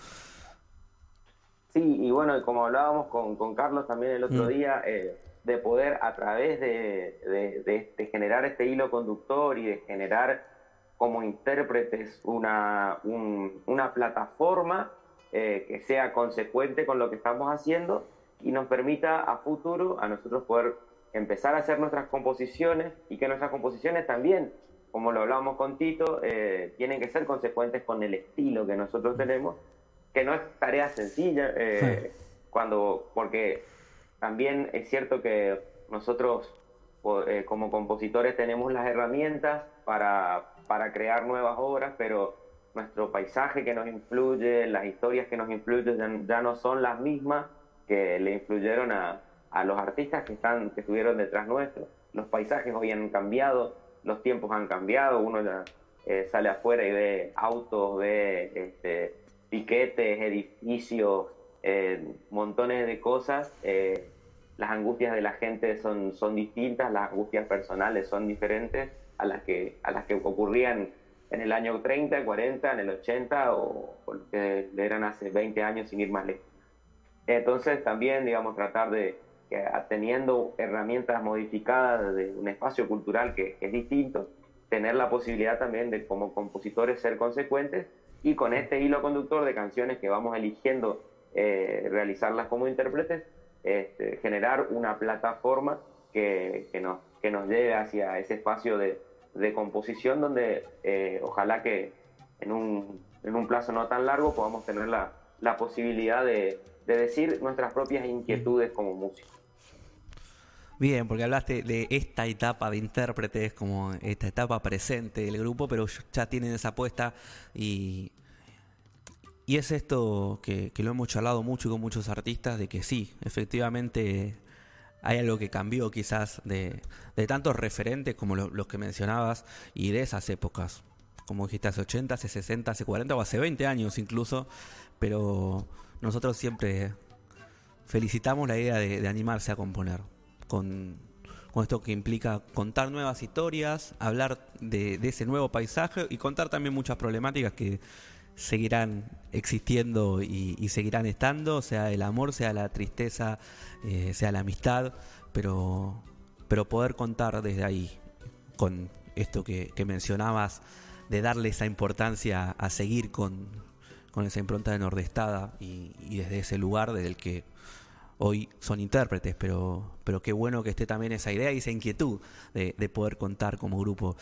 Sí, y bueno, como hablábamos con, Carlos también el otro mm. día, eh, de poder a través de, de generar este hilo conductor y de generar como intérpretes una, una plataforma eh, que sea consecuente con lo que estamos haciendo y nos permita a futuro a nosotros poder empezar a hacer nuestras composiciones y que nuestras composiciones también, como lo hablábamos con Tito, eh, tienen que ser consecuentes con el estilo que nosotros tenemos, que no es tarea sencilla, eh, cuando, porque también es cierto que nosotros como compositores tenemos las herramientas para, para crear nuevas obras, pero nuestro paisaje que nos influye, las historias que nos influyen ya, no son las mismas que le influyeron a, a, los artistas que, están, que estuvieron detrás nuestro. Los paisajes hoy han cambiado, los tiempos han cambiado, uno ya eh, sale afuera y ve autos, ve este, piquetes, edificios, eh, montones de cosas. Eh, las angustias de la gente son, son distintas, las angustias personales son diferentes a las que, a las que ocurrían en el año 30, 40, en el 80 o, lo que eran hace 20 años sin ir más lejos. Entonces también, digamos, tratar de, que teniendo herramientas modificadas de un espacio cultural que, es distinto, tener la posibilidad también de como compositores ser consecuentes y con este hilo conductor de canciones que vamos eligiendo eh, realizarlas como intérpretes, este, generar una plataforma que, que, nos, que nos lleve hacia ese espacio de, de composición donde eh, ojalá que en un, en un, plazo no tan largo podamos tener la, la posibilidad de, de, decir nuestras propias inquietudes como músicos. Bien, porque hablaste de esta etapa de intérpretes como esta etapa presente del grupo, pero ya tienen esa apuesta y, y es esto que, que lo hemos charlado mucho con muchos artistas, de que sí, efectivamente hay algo que cambió quizás de, tantos referentes como los que mencionabas y de esas épocas, como dijiste, hace 80, hace 60, hace 40 o hace 20 años incluso, pero nosotros siempre felicitamos la idea de, animarse a componer, con, esto que implica contar nuevas historias, hablar de, de ese nuevo paisaje y contar también muchas problemáticas que seguirán existiendo y, seguirán estando, sea el amor, sea la tristeza, eh, sea la amistad, pero, pero poder contar desde ahí, con esto que, mencionabas, de darle esa importancia a seguir con, con esa impronta de Nordestada y, desde ese lugar desde el que hoy son intérpretes, pero, pero qué bueno que esté también esa idea y esa inquietud de, de poder contar como grupo.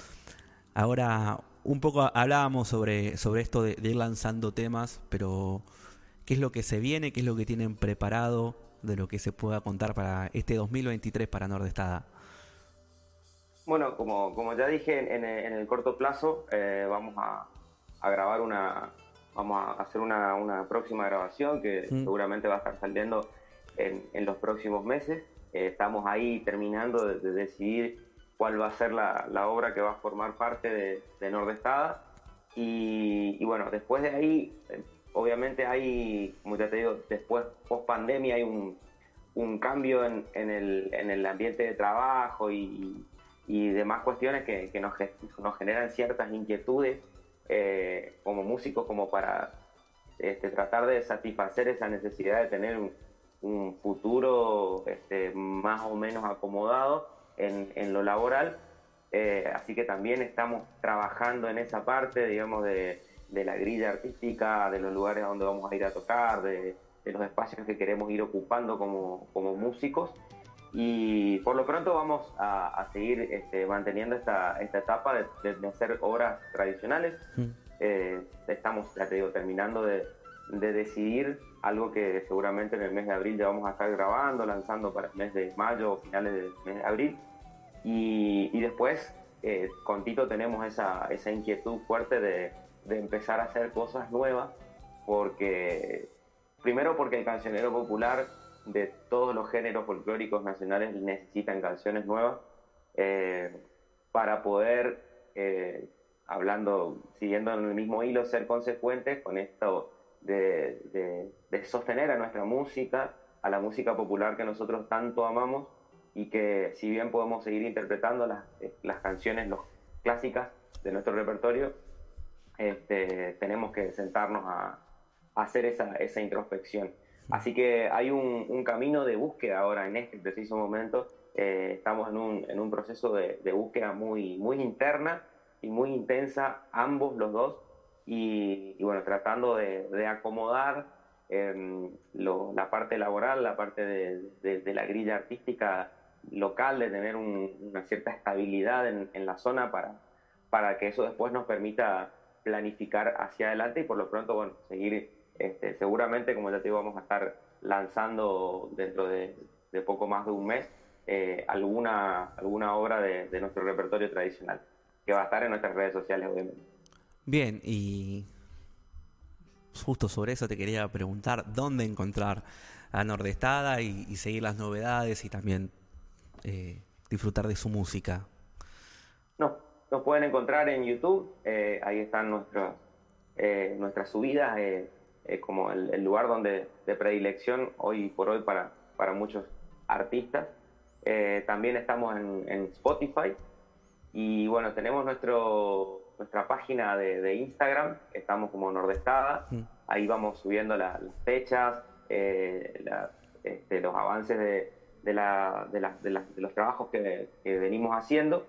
Ahora, un poco hablábamos sobre, sobre esto de, ir lanzando temas, pero ¿qué es lo que se viene? ¿Qué es lo que tienen preparado de lo que se pueda contar para este 2023 para Nordestada? Bueno, como, como ya dije, en, el corto plazo eh, vamos a, grabar una, vamos a hacer una, próxima grabación que seguramente va a estar saliendo en, los próximos meses. eh, estamos ahí terminando de, decidir cuál va a ser la, obra que va a formar parte de, de Nordestada. Y, bueno, después de ahí, eh, obviamente hay, como ya te digo, después, post pandemia, hay un, cambio en, el, ambiente de trabajo y, demás cuestiones que, nos, nos, generan ciertas inquietudes eh, como músicos, como para este, tratar de satisfacer esa necesidad de tener un, futuro este, más o menos acomodado en, lo laboral. Eh, así que también estamos trabajando en esa parte, digamos, de, la grilla artística, de los lugares a donde vamos a ir a tocar, de, los espacios que queremos ir ocupando como, músicos. Y por lo pronto vamos a, seguir este, manteniendo esta, etapa de, hacer obras tradicionales. Mm. Eh, estamos, ya te digo, terminando de, decidir algo que seguramente en el mes de abril ya vamos a estar grabando, lanzando para el mes de mayo o finales del mes de abril. Y, después eh, con Tito tenemos esa, esa inquietud fuerte de, de, empezar a hacer cosas nuevas, porque primero porque el cancionero popular de todos los géneros folclóricos nacionales necesitan canciones nuevas eh, para poder eh, hablando, siguiendo en el mismo hilo, ser consecuentes con esto de, sostener a nuestra música, a la música popular que nosotros tanto amamos y que si bien podemos seguir interpretando las, eh, canciones los, clásicas de nuestro repertorio, este, tenemos que sentarnos a, hacer esa, introspección. Así que hay un, camino de búsqueda ahora en este preciso momento. Eh, estamos en un, en un proceso de, de, búsqueda muy, muy interna y muy intensa, ambos los dos, y, bueno, tratando de, acomodar em, la parte laboral, la parte de, la grilla artística local, de tener una cierta estabilidad en, la zona para, para que eso después nos permita planificar hacia adelante y por lo pronto, bueno, seguir, este, seguramente, como ya te digo, vamos a estar lanzando dentro de, poco más de un mes eh, alguna, alguna obra de nuestro repertorio tradicional que va a estar en nuestras redes sociales, obviamente. Bien, y justo sobre eso te quería preguntar, ¿dónde encontrar a Nordestada y, seguir las novedades y también eh, disfrutar de su música? No, nos pueden encontrar en YouTube, eh, ahí están nuestros, eh, nuestras subidas, como el, lugar donde de predilección hoy por hoy para, para muchos artistas. también estamos en Spotify, y bueno, tenemos nuestro, nuestra página de, Instagram, estamos como Nordestada, mm. ahí vamos subiendo las fechas, eh, este, los avances de, de, la, de, de, los trabajos que, venimos haciendo.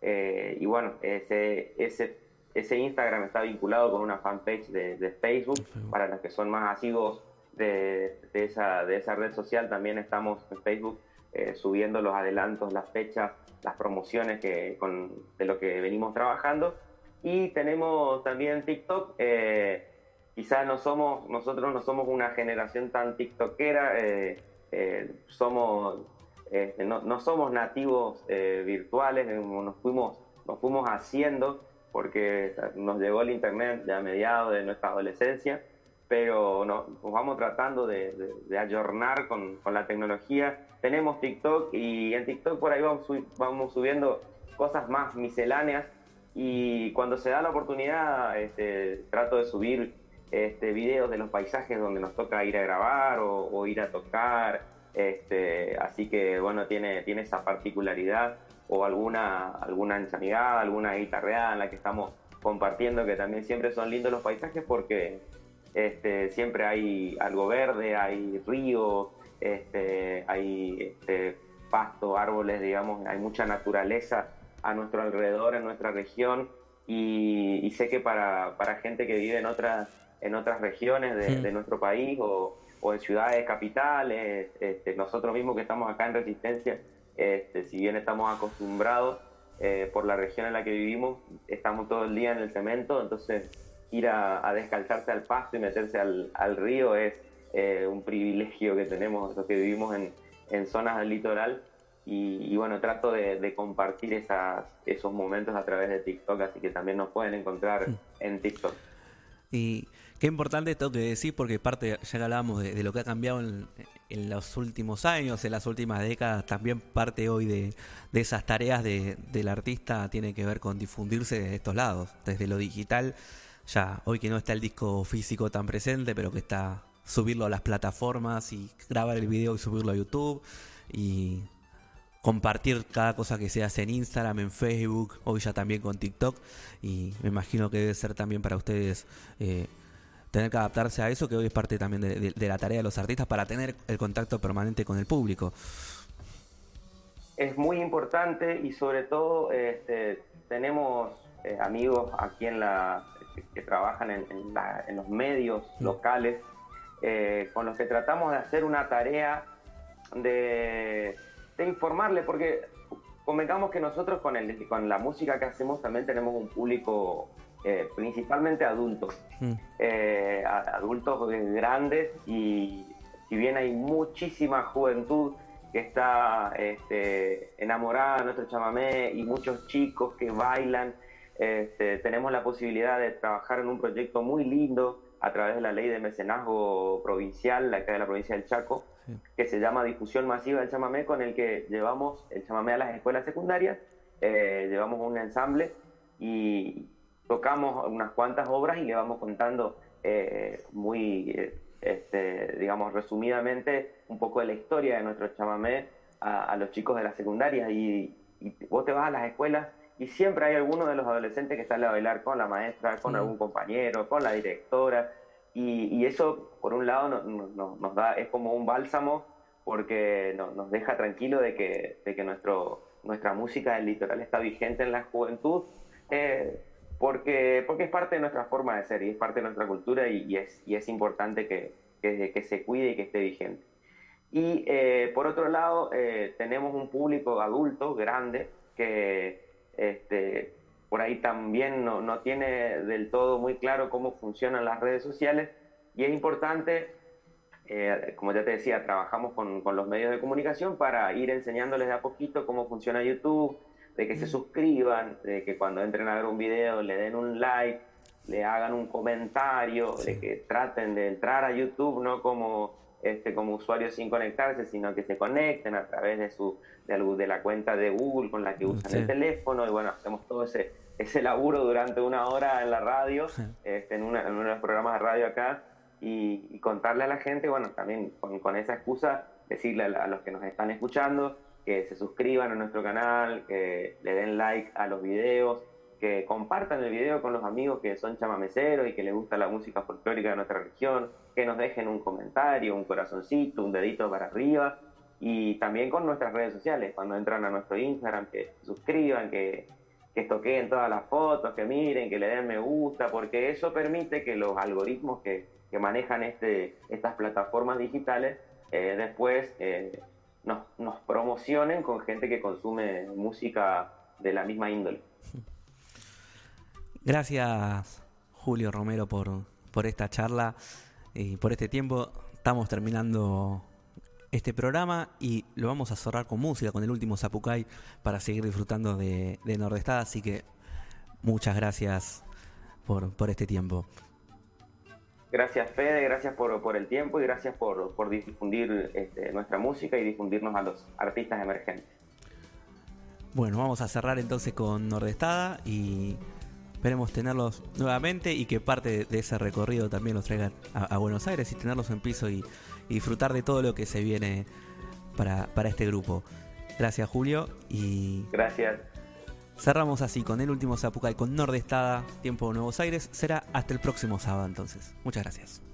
Eh, y bueno, ese, ese, ese Instagram está vinculado con una fanpage de, Facebook, para los que son más asiduos de, esa, de esa red social, también estamos en Facebook eh, subiendo los adelantos, las fechas, las promociones que, con, de lo que venimos trabajando. Y tenemos también TikTok. Eh, quizás no somos, nosotros no somos una generación tan tiktokera, eh, eh, somos, no, no, somos nativos virtuales, nos fuimos, nos fuimos haciendo porque nos llegó el internet ya a mediados de nuestra adolescencia, pero nos, vamos tratando de, de, ayornar con, con la tecnología tenemos TikTok y en TikTok por ahí vamos, vamos subiendo cosas más misceláneas y cuando se da la oportunidad este, trato de subir este, videos de los paisajes donde nos toca ir a grabar o, ir a tocar, este, así que bueno, tiene, tiene esa particularidad o alguna, alguna ensamigada, alguna guitarreada en la que estamos compartiendo, que también siempre son lindos los paisajes porque siempre hay algo verde, hay río, hay este, pasto, árboles, digamos, hay mucha naturaleza a nuestro alrededor, en nuestra región, y, sé que para, para, gente que vive en otras, en otras regiones de, nuestro país o, o, en ciudades capitales, este, nosotros mismos que estamos acá en Resistencia, este, si bien estamos acostumbrados eh, por la región en la que vivimos, estamos todo el día en el cemento, entonces ir a, a descalzarse al pasto y meterse al, al río es, eh, un privilegio que tenemos los que vivimos en, en zonas del litoral. Y, bueno, trato de, compartir esas, esos momentos a través de TikTok, así que también nos pueden encontrar en TikTok. Y qué importante esto que decís, porque parte, ya que hablábamos de, lo que ha cambiado en, los últimos años, en las últimas décadas, también parte hoy de, esas tareas del artista tiene que ver con difundirse de estos lados, desde lo digital, ya hoy que no está el disco físico tan presente, pero que está subirlo a las plataformas y grabar el video y subirlo a YouTube y compartir cada cosa que se hace en Instagram, en Facebook, hoy ya también con TikTok y me imagino que debe ser también para ustedes eh, tener que adaptarse a eso, que hoy es parte también de, la tarea de los artistas para tener el contacto permanente con el público. Es muy importante y sobre todo este, tenemos eh, amigos aquí en la que, trabajan en, los medios locales eh, con los que tratamos de hacer una tarea de, informarle, porque convengamos que nosotros con, el, con la música que hacemos también tenemos un público eh, principalmente adultos, mm. eh, adultos grandes y si bien hay muchísima juventud que está este, enamorada de nuestro chamamé y muchos chicos que bailan, este, tenemos la posibilidad de trabajar en un proyecto muy lindo a través de la ley de mecenazgo provincial, la que de la provincia del Chaco, que se llama Difusión Masiva del Chamamé, con el que llevamos el chamamé a las escuelas secundarias, eh, llevamos un ensamble y tocamos unas cuantas obras y le vamos contando eh, muy, este, digamos, resumidamente un poco de la historia de nuestro chamamé a, los chicos de la secundaria. Y, vos te vas a las escuelas y siempre hay alguno de los adolescentes que sale a bailar con la maestra, con algún compañero, con la directora, y, eso, por un lado, nos da, es como un bálsamo porque nos deja tranquilo de que, de que nuestro, nuestra música del litoral está vigente en la juventud, eh, porque, porque es parte de nuestra forma de ser y es parte de nuestra cultura y, es, importante que, que, se cuide y que esté vigente. Y eh, por otro lado, eh, tenemos un público adulto, grande, que este, por ahí también no, no, tiene del todo muy claro cómo funcionan las redes sociales. Y es importante, eh, como ya te decía, trabajamos con, con, los medios de comunicación para ir enseñándoles de a poquito cómo funciona YouTube, de que se suscriban, de que cuando entren a ver un video le den un like, le hagan un comentario, de que traten de entrar a YouTube no como este, como usuarios sin conectarse, sino que se conecten a través de su de, de la cuenta de Google con la que usan el teléfono y bueno, hacemos todo ese, ese laburo durante una hora en la radio, este, en, una, en, uno de los programas de radio acá y, contarle a la gente, bueno, también con, con esa excusa, decirle a, los que nos están escuchando que se suscriban a nuestro canal, que le den like a los videos, que compartan el video con los amigos que son chamameceros y que les gusta la música folclórica de nuestra región, que nos dejen un comentario, un corazoncito, un dedito para arriba y también con nuestras redes sociales, cuando entran a nuestro Instagram, que suscriban, que, que toqueen todas las fotos, que miren, que le den me gusta, porque eso permite que los algoritmos que, que manejan este, estas plataformas digitales eh, después eh, nos, nos promocionen con gente que consume música de la misma índole. Gracias, Julio Romero, por, por esta charla y por este tiempo. Estamos terminando este programa y lo vamos a cerrar con música, con el último Zapucay, para seguir disfrutando de, de Nordestada. Así que muchas gracias por, por este tiempo. Gracias Fede, gracias por, por el tiempo y gracias por, por difundir este, nuestra música y difundirnos a los artistas emergentes. Bueno, vamos a cerrar entonces con Nordestada y Esperemos tenerlos nuevamente y que parte de ese recorrido también los traigan a, Buenos Aires y tenerlos en piso y, disfrutar de todo lo que se viene para, este grupo. Gracias Julio y... Gracias. Cerramos así con el último Zapucay con Nordestada, tiempo de Nuevos Aires. Será hasta el próximo sábado entonces. Muchas gracias.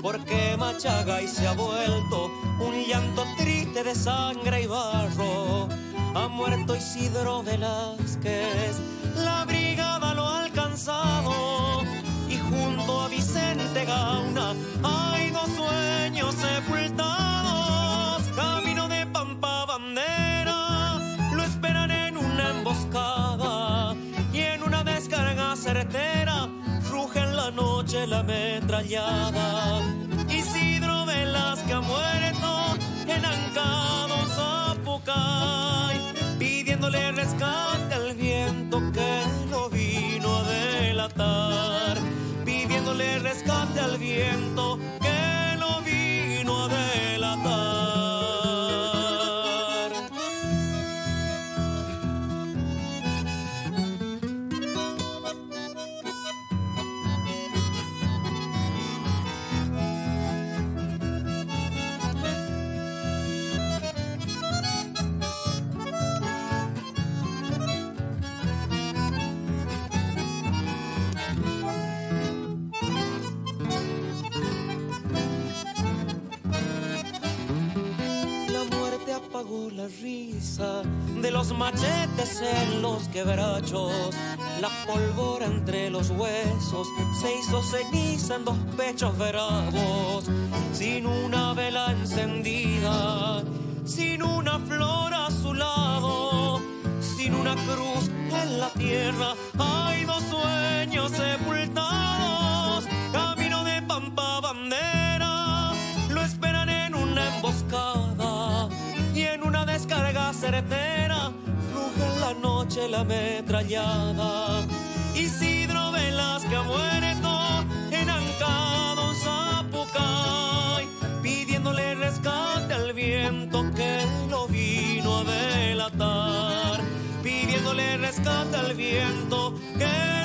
Porque Machagay se ha vuelto un llanto triste de sangre y barro. Ha muerto Isidro Velázquez, la brigada lo ha alcanzado. Y junto a Vicente Gauna hay dos sueños sepultados. Camino de Pampa Bandera, lo esperan en una emboscada. Y en una descarga certera, noche la ametrallada. Isidro ha muerto en Ancado, Zapucay, pidiéndole rescate al viento que lo vino a delatar, pidiéndole rescate al viento que lo vino a delatar. La risa de los machetes en los quebrachos. La pólvora entre los huesos se hizo ceniza en dos pechos bravos. Sin una vela encendida, sin una flor a su lado, sin una cruz en la tierra, hay dos sueños sepultados. Noche la ametrallada. Isidro Velázquez ha muerto en Ancado, Zapucay, pidiéndole rescate al viento que lo vino a delatar, pidiéndole rescate al viento que